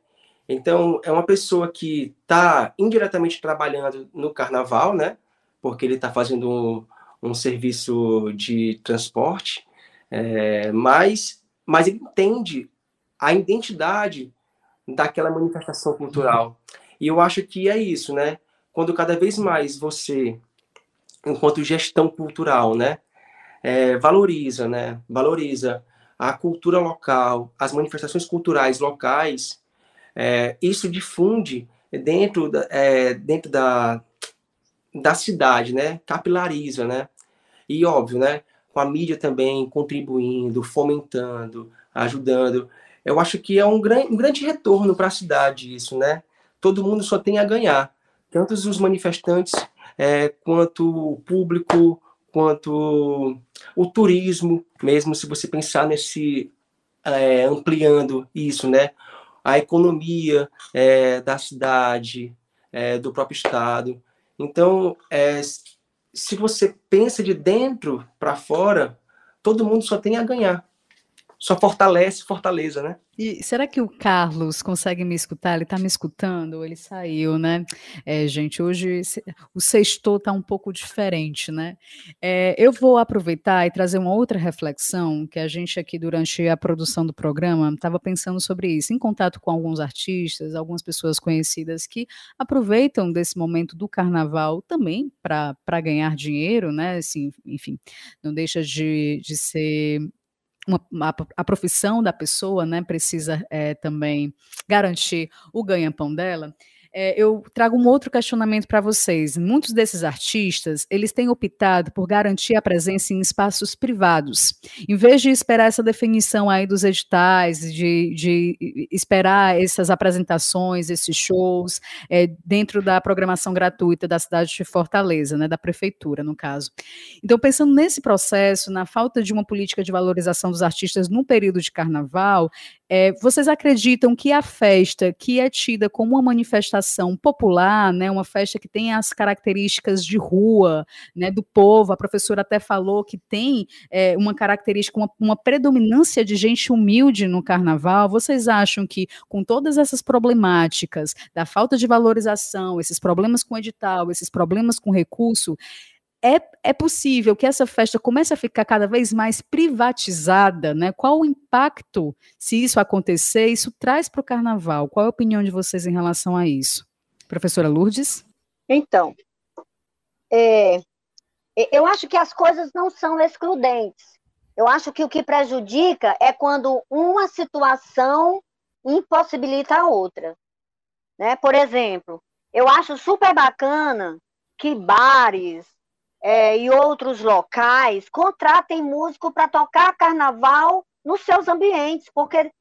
Então é uma pessoa que está indiretamente trabalhando no Carnaval, né? Porque ele está fazendo um, um, serviço de transporte, é, mas mas ele entende a identidade daquela manifestação cultural. E eu acho que é isso, né? Quando cada vez mais você, enquanto gestão cultural, né, é, valoriza, né, valoriza a cultura local, as manifestações culturais locais, é, isso difunde dentro da, é, dentro da, da cidade, né, capilariza, né, e óbvio, né, com a mídia também contribuindo, fomentando, ajudando, eu acho que é um, gran, um grande retorno para a cidade isso, né? Todo mundo só tem a ganhar, tanto os manifestantes é, quanto o público, quanto o turismo, mesmo se você pensar nesse é, ampliando isso, né? A economia é, da cidade, é, do próprio estado. Então, é, se você pensa de dentro para fora, todo mundo só tem a ganhar só fortalece Fortaleza, né?
E será que o Carlos consegue me escutar? Ele está me escutando ou ele saiu, né? É, gente, hoje o sexto está um pouco diferente, né? É, eu vou aproveitar e trazer uma outra reflexão que a gente aqui durante a produção do programa estava pensando sobre isso, em contato com alguns artistas, algumas pessoas conhecidas que aproveitam desse momento do carnaval também para ganhar dinheiro, né? Assim, enfim, não deixa de, de ser uma, a, profissão da pessoa, né, precisa é, também garantir o ganha-pão dela é, eu trago um outro questionamento para vocês. Muitos desses artistas, eles têm optado por garantir a presença em espaços privados. Em vez de esperar essa definição aí dos editais, de, de esperar essas apresentações, esses shows, é, dentro da programação gratuita da cidade de Fortaleza, né, da prefeitura, no caso. Então, pensando nesse processo, na falta de uma política de valorização dos artistas no período de carnaval, é, vocês acreditam que a festa, que é tida como uma manifestação popular, né, uma festa que tem as características de rua, né, do povo. A professora até falou que tem é, uma característica, uma, uma predominância de gente humilde no carnaval. Vocês acham que com todas essas problemáticas da falta de valorização, esses problemas com edital, esses problemas com recurso, é, é possível que essa festa comece a ficar cada vez mais privatizada, né? Qual o impacto, se isso acontecer, isso traz para o carnaval? Qual é a opinião de vocês em relação a isso? Professora Lourdes?
Então, é, eu acho que as coisas não são excludentes. Eu acho que o que prejudica é quando uma situação impossibilita a outra. Né? Por exemplo, eu acho super bacana que bares, é, e outros locais contratem músico para tocar carnaval nos seus ambientes, porque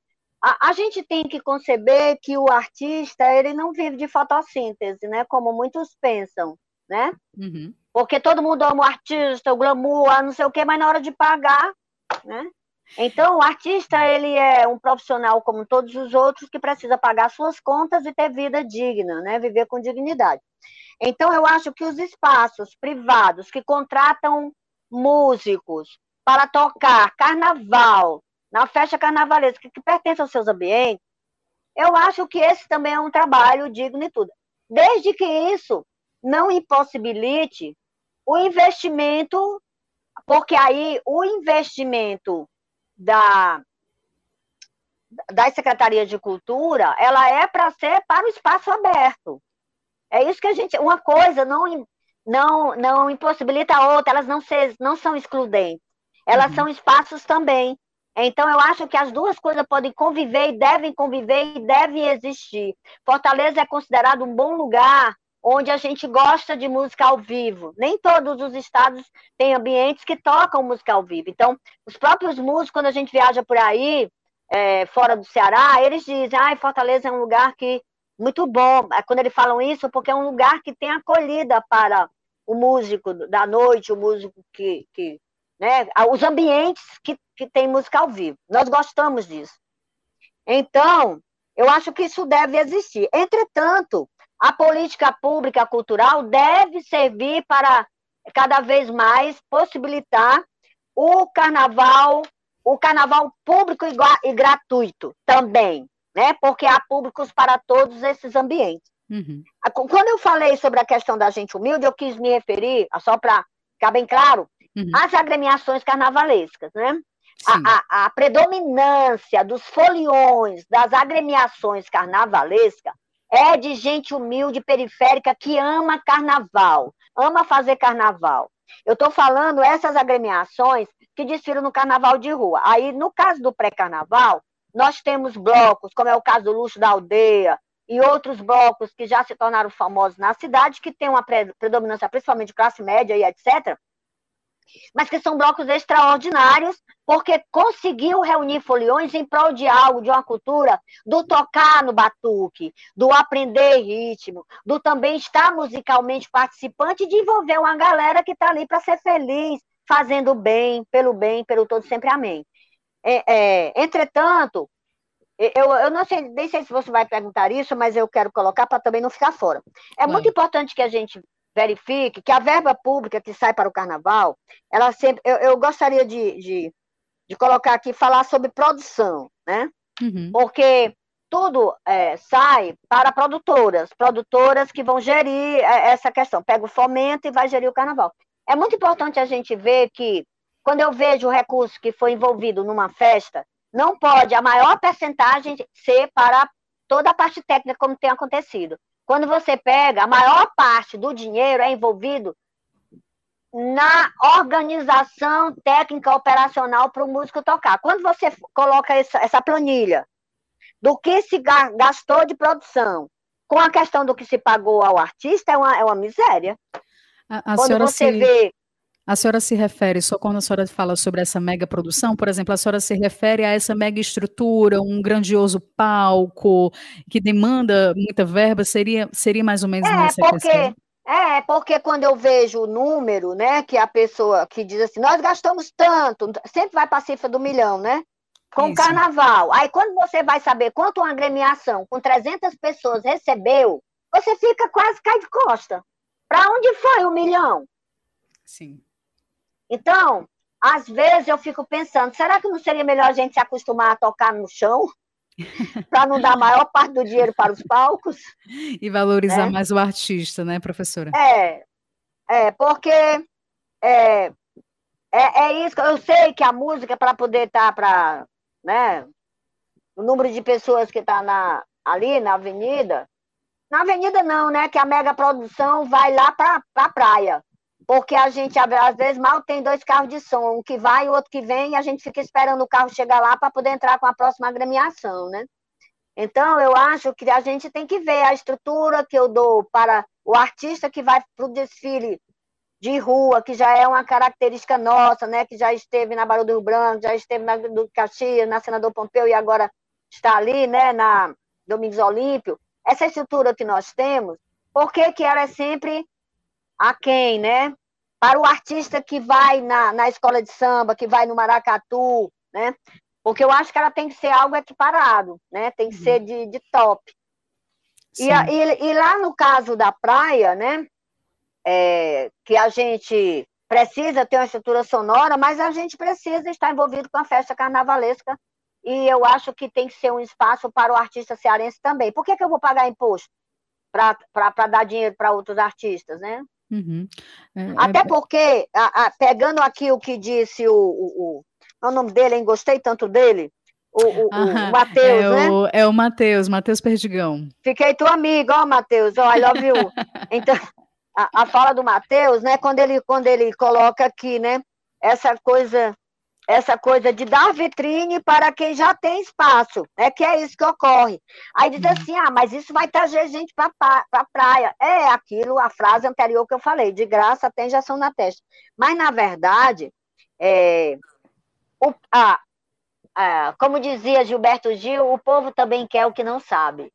a, a, gente tem que conceber que o artista ele não vive de fotossíntese, né? Como muitos pensam, né? Uhum. Porque todo mundo ama o artista, o glamour, não sei o quê, mas na hora de pagar, né? Então, o artista ele é um profissional como todos os outros que precisa pagar suas contas e ter vida digna, né? Viver com dignidade. Então, eu acho que os espaços privados que contratam músicos para tocar carnaval, na festa carnavalesca que pertence aos seus ambientes, eu acho que esse também é um trabalho digno e tudo. Desde que isso não impossibilite o investimento, porque aí o investimento da, da Secretaria de Cultura, ela é para ser para o espaço aberto. É isso que a gente. Uma coisa não, não, não impossibilita a outra, elas não, se, não são excludentes. Elas uhum. são espaços também. Então, eu acho que as duas coisas podem conviver e devem conviver e devem existir. Fortaleza é considerado um bom lugar onde a gente gosta de música ao vivo. Nem todos os estados têm ambientes que tocam música ao vivo. Então, os próprios músicos, quando a gente viaja por aí, é, fora do Ceará, eles dizem, ah, Fortaleza é um lugar que muito bom. É quando eles falam isso, porque é um lugar que tem acolhida para o músico da noite, o músico que, que né, os ambientes que, que tem música ao vivo. Nós gostamos disso. Então, eu acho que isso deve existir. Entretanto, a política pública cultural deve servir para cada vez mais possibilitar o carnaval, o carnaval público e, e gratuito também né? Porque há públicos para todos esses ambientes. Uhum. Quando eu falei sobre a questão da gente humilde, eu quis me referir, só para ficar bem claro, uhum. às agremiações carnavalescas, né? A, a, a, predominância dos foliões das agremiações carnavalescas é de gente humilde, periférica, que ama carnaval, ama fazer carnaval. Eu estou falando essas agremiações que desfilam no carnaval de rua. Aí, no caso do pré-carnaval, nós temos blocos, como é o caso do Luxo da Aldeia, e outros blocos que já se tornaram famosos na cidade, que tem uma predominância principalmente de classe média e etc., mas que são blocos extraordinários, porque conseguiu reunir foliões em prol de algo, de uma cultura, do tocar no batuque, do aprender ritmo, do também estar musicalmente participante e de envolver uma galera que está ali para ser feliz, fazendo bem, pelo bem, pelo todo, sempre amém. É, é, entretanto, eu, eu não sei, nem sei se você vai perguntar isso, mas eu quero colocar para também não ficar fora. É muito importante que a gente verifique que a verba pública que sai para o carnaval, ela sempre. Eu, eu gostaria de, de, de, colocar aqui, falar sobre produção, né? Uhum. Porque tudo é, sai para produtoras, produtoras que vão gerir é, essa questão. Pega o fomento e vai gerir o carnaval. É muito importante a gente ver que quando eu vejo o recurso que foi envolvido numa festa, não pode a maior percentagem ser para toda a parte técnica, como tem acontecido. Quando você pega, a maior parte do dinheiro é envolvido na organização técnica operacional para o músico tocar. Quando você coloca essa, essa planilha do que se gastou de produção com a questão do que se pagou ao artista, é uma, é uma miséria.
A, a Quando você se... vê a senhora se refere, só quando a senhora fala sobre essa mega produção, por exemplo, a senhora se refere a essa mega estrutura, um grandioso palco, que demanda muita verba, seria, seria mais ou menos é, nessa
porque, questão? É, porque quando eu vejo o número, né, que a pessoa que diz assim, nós gastamos tanto, sempre vai para a cifra do milhão, né? Com Isso. carnaval. Aí quando você vai saber quanto uma agremiação com 300 pessoas recebeu, você fica quase cai de costa. Para onde foi o milhão?
Sim.
Então, às vezes eu fico pensando, será que não seria melhor a gente se acostumar a tocar no chão? para não dar a maior parte do dinheiro para os palcos.
E valorizar né? mais o artista, né, professora?
É, é porque é, é, é isso. Eu sei que a música, para poder estar tá para. Né, o número de pessoas que está na, ali na avenida. Na avenida não, né? Que a mega produção vai lá para a praia porque a gente, às vezes, mal tem dois carros de som, um que vai e outro que vem, e a gente fica esperando o carro chegar lá para poder entrar com a próxima agremiação, né? Então, eu acho que a gente tem que ver a estrutura que eu dou para o artista que vai para o desfile de rua, que já é uma característica nossa, né? que já esteve na Barão do Rio Branco, já esteve na do Caxias, na Senador Pompeu e agora está ali, né? na Domingos Olímpio. Essa estrutura que nós temos, por que, que ela é sempre a quem, né? Para o artista que vai na, na escola de samba, que vai no maracatu, né? Porque eu acho que ela tem que ser algo equiparado, né? Tem que uhum. ser de, de top. E, e, e, lá no caso da praia, né? É, que a gente precisa ter uma estrutura sonora, mas a gente precisa estar envolvido com a festa carnavalesca. E eu acho que tem que ser um espaço para o artista cearense também. Por que, que eu vou pagar imposto para dar dinheiro para outros artistas, né? Uhum. É, é Até é... porque, a, a, pegando aqui o que disse o, o, o, é o nome dele, hein? Gostei tanto dele. O, o, o Matheus, é
né? O, é o Matheus, Matheus Perdigão.
Fiquei tua amiga, ó, Matheus, ó, I love you. então, a, a fala do Matheus, né, quando ele, quando ele coloca aqui, né, essa coisa essa coisa de dar vitrine para quem já tem espaço, é que é isso que ocorre. Aí diz uhum. assim, ah, mas isso vai trazer gente para a praia. É aquilo, a frase anterior que eu falei, de graça tem injeção na testa. Mas, na verdade, é, o, a, a, como dizia Gilberto Gil, o povo também quer o que não sabe.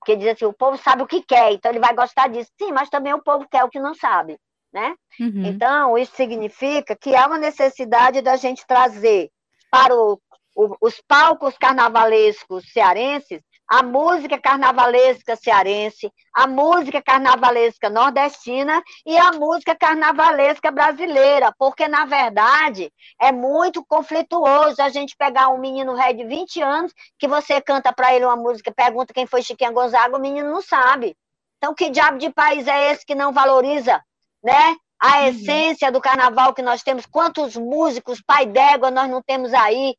Porque diz assim, o povo sabe o que quer, então ele vai gostar disso. Sim, mas também o povo quer o que não sabe né? Uhum. Então, isso significa que há uma necessidade da gente trazer para o, o, os palcos carnavalescos cearenses a música carnavalesca cearense, a música carnavalesca nordestina e a música carnavalesca brasileira, porque, na verdade, é muito conflituoso a gente pegar um menino ré de 20 anos, que você canta para ele uma música, pergunta quem foi Chiquinha Gonzaga, o menino não sabe. Então, que diabo de país é esse que não valoriza né? A uhum. essência do carnaval que nós temos, quantos músicos, pai d'égua, nós não temos aí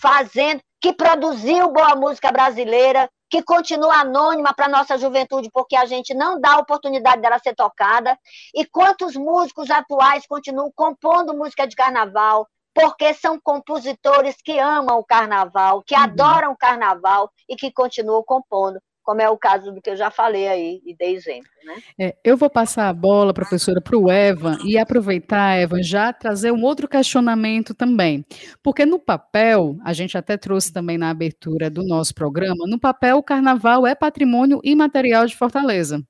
fazendo, que produziu boa música brasileira, que continua anônima para a nossa juventude, porque a gente não dá a oportunidade dela ser tocada, e quantos músicos atuais continuam compondo música de carnaval, porque são compositores que amam o carnaval, que uhum. adoram o carnaval e que continuam compondo como é o caso do que eu já falei aí e dei exemplo. Né?
É, eu vou passar a bola, professora, para o Evan e aproveitar, Evan, já trazer um outro questionamento também. Porque no papel, a gente até trouxe também na abertura do nosso programa, no papel o carnaval é patrimônio imaterial de Fortaleza.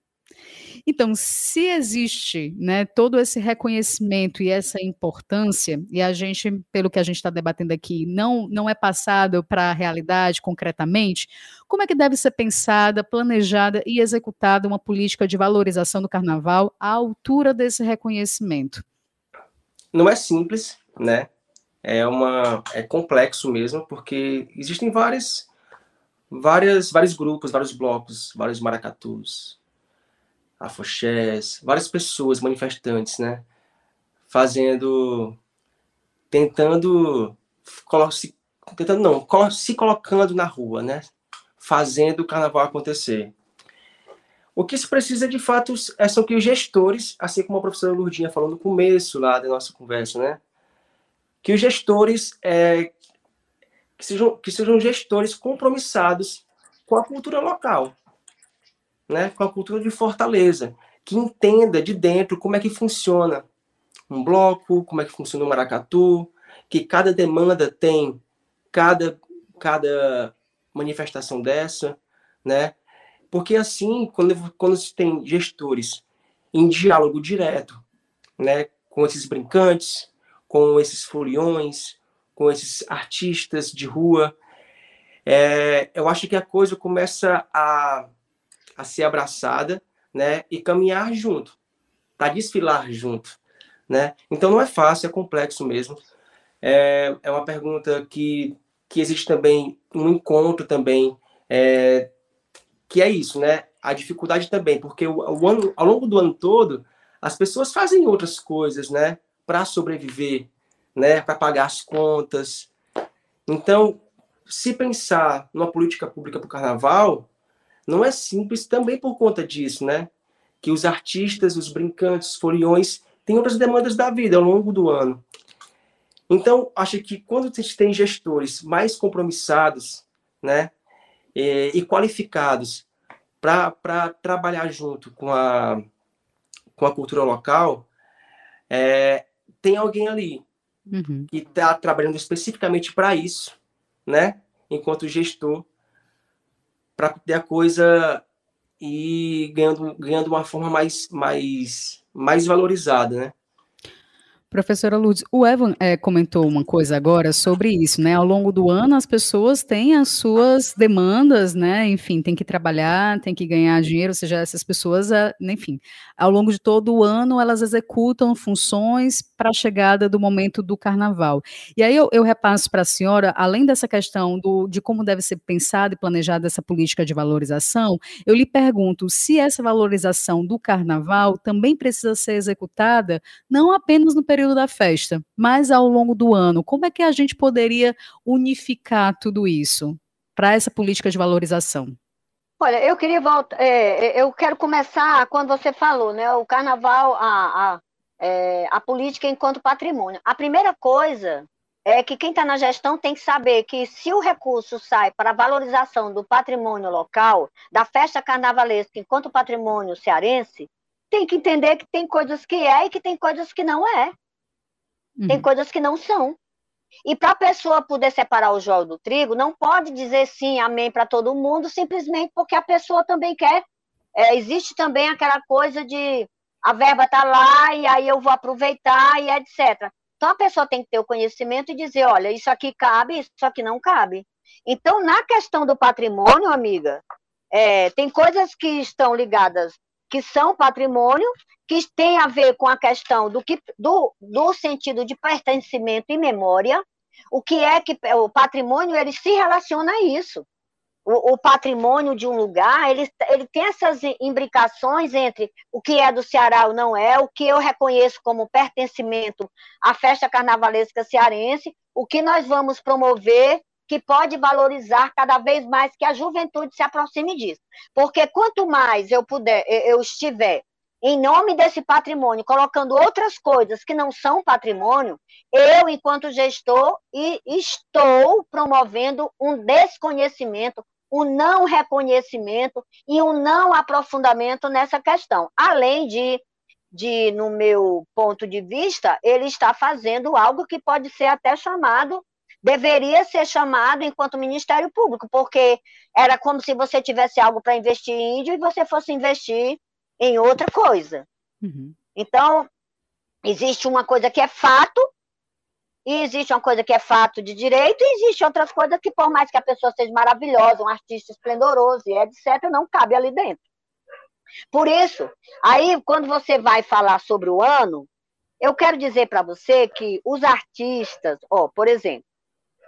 Então, se existe né, todo esse reconhecimento e essa importância, e a gente, pelo que a gente está debatendo aqui, não, não é passado para a realidade concretamente, como é que deve ser pensada, planejada e executada uma política de valorização do carnaval à altura desse reconhecimento?
Não é simples, né? É, uma, é complexo mesmo, porque existem várias, várias, vários grupos, vários blocos, vários maracatus, afoxés, várias pessoas manifestantes, né? Fazendo, tentando, se, tentando não, se colocando na rua, né? Fazendo o carnaval acontecer. O que se precisa, de fato, é, são que os gestores, assim como a professora Lourdinha falou no começo lá da nossa conversa, né? Que os gestores, é, que, sejam, que sejam gestores compromissados com a cultura local, né, com a cultura de Fortaleza, que entenda de dentro como é que funciona um bloco, como é que funciona o maracatu, que cada demanda tem cada, cada manifestação dessa, né? Porque assim, quando, quando se tem gestores em diálogo direto, né, com esses brincantes, com esses foliões, com esses artistas de rua, é, eu acho que a coisa começa a a ser abraçada, né? E caminhar junto, para desfilar junto, né? Então não é fácil, é complexo mesmo. É, é uma pergunta que, que existe também um encontro também, é, que é isso, né? A dificuldade também, porque o, o ano, ao longo do ano todo, as pessoas fazem outras coisas, né? Para sobreviver, né? Para pagar as contas. Então, se pensar numa política pública para o carnaval, não é simples também por conta disso, né? Que os artistas, os brincantes, os foliões têm outras demandas da vida ao longo do ano. Então, acho que quando a gente tem gestores mais compromissados, né, e, e qualificados para trabalhar junto com a, com a cultura local, é, tem alguém ali uhum. que está trabalhando especificamente para isso, né, enquanto gestor, para ter a coisa e ganhando, ganhando uma forma mais, mais, mais valorizada, né?
Professora Lourdes, o Evan é, comentou uma coisa agora sobre isso, né? Ao longo do ano, as pessoas têm as suas demandas, né? Enfim, tem que trabalhar, tem que ganhar dinheiro, ou seja, essas pessoas, ah, enfim, ao longo de todo o ano, elas executam funções para a chegada do momento do carnaval. E aí eu, eu repasso para a senhora, além dessa questão do, de como deve ser pensada e planejada essa política de valorização, eu lhe pergunto se essa valorização do carnaval também precisa ser executada não apenas no período período da festa, mas ao longo do ano, como é que a gente poderia unificar tudo isso para essa política de valorização?
Olha, eu queria voltar, é, é, eu quero começar quando você falou, né, o carnaval, a, a, é, a política enquanto patrimônio. A primeira coisa é que quem está na gestão tem que saber que se o recurso sai para a valorização do patrimônio local, da festa carnavalesca enquanto patrimônio cearense, tem que entender que tem coisas que é e que tem coisas que não é. Uhum. Tem coisas que não são. E para a pessoa poder separar o joio do trigo, não pode dizer sim, amém para todo mundo, simplesmente porque a pessoa também quer. É, existe também aquela coisa de a verba está lá e aí eu vou aproveitar e etc. Então a pessoa tem que ter o conhecimento e dizer, olha, isso aqui cabe, isso aqui não cabe. Então, na questão do patrimônio, amiga, é, tem coisas que estão ligadas que são patrimônio, que tem a ver com a questão do, que, do, do sentido de pertencimento e memória, o que é que o patrimônio ele se relaciona a isso. O, o, patrimônio de um lugar, ele, ele tem essas imbricações entre o que é do Ceará ou não é, o que eu reconheço como pertencimento à festa carnavalesca cearense, o que nós vamos promover que pode valorizar cada vez mais que a juventude se aproxime disso. Porque quanto mais eu puder, eu estiver em nome desse patrimônio, colocando outras coisas que não são patrimônio, eu, enquanto gestor, estou promovendo um desconhecimento, um não reconhecimento e um não aprofundamento nessa questão. Além de, de, no meu ponto de vista, ele está fazendo algo que pode ser até chamado deveria ser chamado enquanto Ministério Público, porque era como se você tivesse algo para investir em índio e você fosse investir em outra coisa. Uhum. Então, existe uma coisa que é fato, e existe uma coisa que é fato de direito, e existe outras coisas que, por mais que a pessoa seja maravilhosa, um artista esplendoroso e etc., não cabe ali dentro. Por isso, aí, quando você vai falar sobre o ano, eu quero dizer para você que os artistas, ó, por exemplo,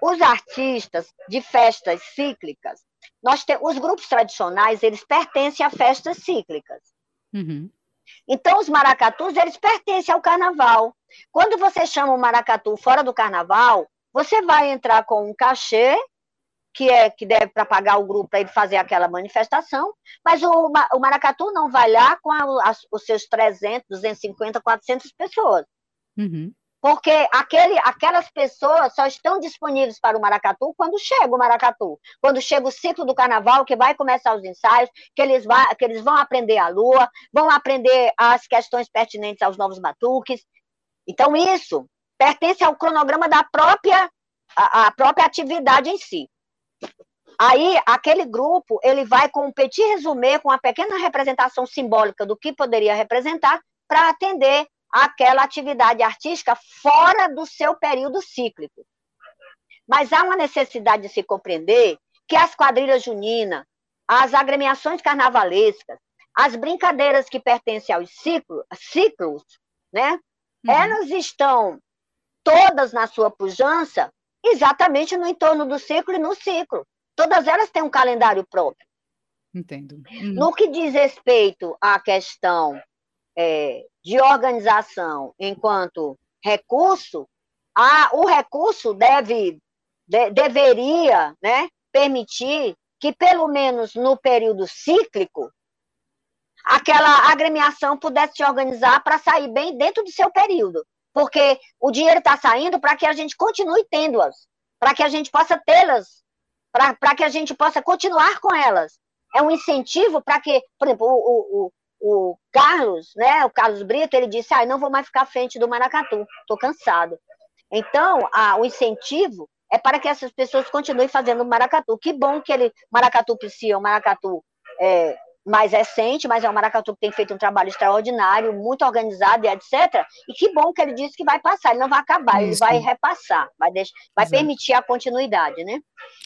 os artistas de festas cíclicas, nós temos, os grupos tradicionais, eles pertencem a festas cíclicas. Uhum. Então, os maracatus, eles pertencem ao carnaval. Quando você chama o maracatu fora do carnaval, você vai entrar com um cachê, que é que deve para pagar o grupo para ele fazer aquela manifestação, mas o, o maracatu não vai lá com a, a, os seus 300, 250, 400 pessoas. Uhum porque aquele, aquelas pessoas só estão disponíveis para o maracatu quando chega o maracatu, quando chega o ciclo do carnaval, que vai começar os ensaios, que eles, vai, que eles vão aprender a lua, vão aprender as questões pertinentes aos novos batuques. Então, isso pertence ao cronograma da própria, a, a própria atividade em si. Aí, aquele grupo, ele vai com petit resumê, com uma pequena representação simbólica do que poderia representar, para atender aquela atividade artística fora do seu período cíclico. Mas há uma necessidade de se compreender que as quadrilhas juninas, as agremiações carnavalescas, as brincadeiras que pertencem aos ciclos, ciclos né? Uhum. Elas estão todas na sua pujança exatamente no entorno do ciclo e no ciclo. Todas elas têm um calendário próprio.
Entendo.
Uhum. No que diz respeito à questão é, de organização enquanto recurso, a, o recurso deve, de, deveria né, permitir que, pelo menos no período cíclico, aquela agremiação pudesse se organizar para sair bem dentro do seu período. Porque o dinheiro está saindo para que a gente continue tendo-as, para que a gente possa tê-las, para que a gente possa continuar com elas. É um incentivo para que, por exemplo, o, o, o, Carlos, né, o Carlos Brito, ele disse, ah, não vou mais ficar à frente do Maracatu, estou cansado. Então, a, o incentivo é para que essas pessoas continuem fazendo maracatu. Que bom que ele, maracatu psia, o maracatu é, mais recente, mas é um maracatu que tem feito um trabalho extraordinário, muito organizado e etc. E que bom que ele disse que vai passar, ele não vai acabar, Isso. ele vai repassar, vai, deixar, vai permitir a continuidade, né?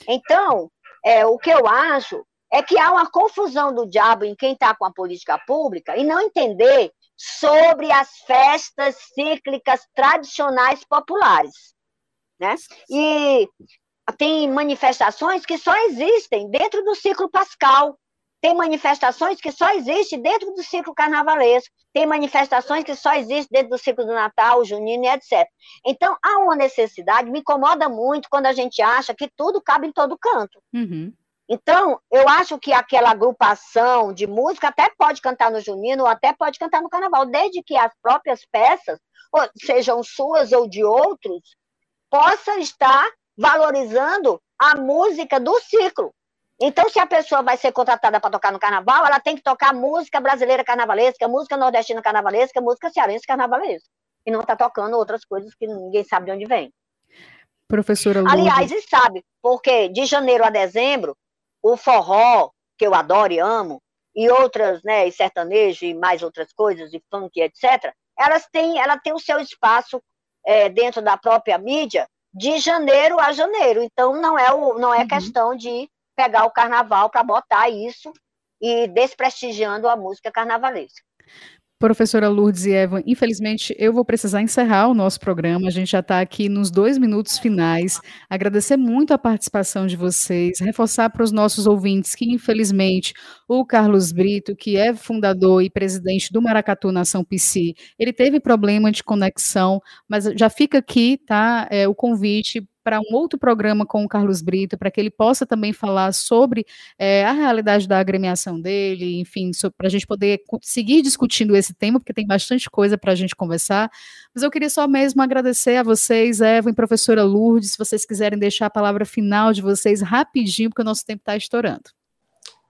Então, é, o que eu acho é que há uma confusão do diabo em quem está com a política pública e não entender sobre as festas cíclicas tradicionais populares, né? E tem manifestações que só existem dentro do ciclo pascal, tem manifestações que só existem dentro do ciclo carnavalesco, tem manifestações que só existem dentro do ciclo do Natal, junino e etc. Então, há uma necessidade, me incomoda muito quando a gente acha que tudo cabe em todo canto.
Uhum.
Então, eu acho que aquela agrupação de música até pode cantar no junino, ou até pode cantar no carnaval, desde que as próprias peças, sejam suas ou de outros, possa estar valorizando a música do ciclo. Então, se a pessoa vai ser contratada para tocar no carnaval, ela tem que tocar música brasileira carnavalesca, música nordestina carnavalesca, música cearense carnavalesca. E não está tocando outras coisas que ninguém sabe de onde vem.
Professora Lourdes.
Aliás, e sabe, porque de janeiro a dezembro, o forró, que eu adoro e amo, e outras, né, e sertanejo e mais outras coisas, e funk, etc., elas têm, ela tem o seu espaço é, dentro da própria mídia de janeiro a janeiro. Então, não é, o, não é uhum. questão de pegar o carnaval para botar isso e desprestigiando a música carnavalesca.
Professora Lourdes e Eva, infelizmente eu vou precisar encerrar o nosso programa. A gente já está aqui nos dois minutos finais. Agradecer muito a participação de vocês, reforçar para os nossos ouvintes que, infelizmente, o Carlos Brito, que é fundador e presidente do Maracatu Nação PC, ele teve problema de conexão, mas já fica aqui, tá? É, o convite para um outro programa com o Carlos Brito, para que ele possa também falar sobre é, a realidade da agremiação dele, enfim, para a gente poder seguir discutindo esse tema, porque tem bastante coisa para a gente conversar. Mas eu queria só mesmo agradecer a vocês, Eva e professora Lourdes, se vocês quiserem deixar a palavra final de vocês rapidinho, porque o nosso tempo está estourando.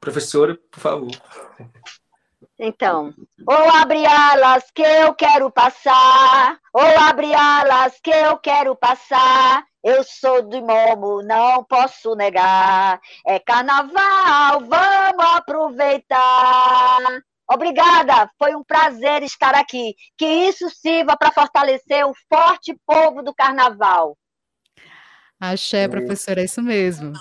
Professora, por favor.
Então, ou abre alas que eu quero passar, ou abre alas que eu quero passar, eu sou de Momo, não posso negar. É carnaval, vamos aproveitar. Obrigada, foi um prazer estar aqui. Que isso sirva para fortalecer o forte povo do carnaval.
Axé, professora, é isso mesmo.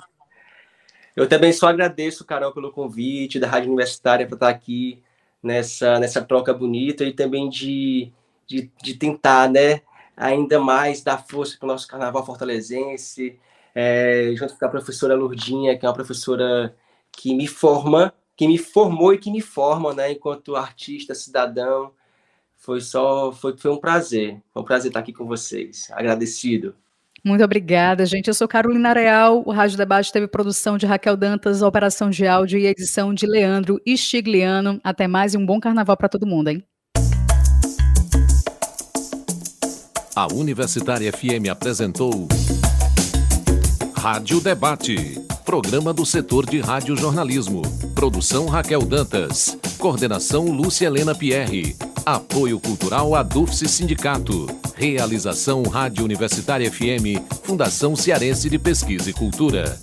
Eu também só agradeço, Carol, pelo convite da Rádio Universitária para estar aqui nessa, nessa troca bonita e também de, de, de tentar, né, ainda mais dar força para o nosso carnaval fortalezense, é, junto com a professora Lourdinha, que é uma professora que me forma, que me formou e que me forma, né, enquanto artista, cidadão. Foi só, foi, foi um prazer, foi um prazer estar aqui com vocês. Agradecido.
Muito obrigada, gente. Eu sou Carolina Real. O Rádio Debate teve produção de Raquel Dantas, operação de áudio e edição de Leandro Estigliano. Até mais e um bom carnaval para todo mundo, hein?
A Universitária FM apresentou Rádio Debate, programa do setor de radiojornalismo. Produção Raquel Dantas. Coordenação Lúcia Helena Pierre. Apoio Cultural Adufse Sindicato. Realização Rádio Universitária FM, Fundação Cearense de Pesquisa e Cultura.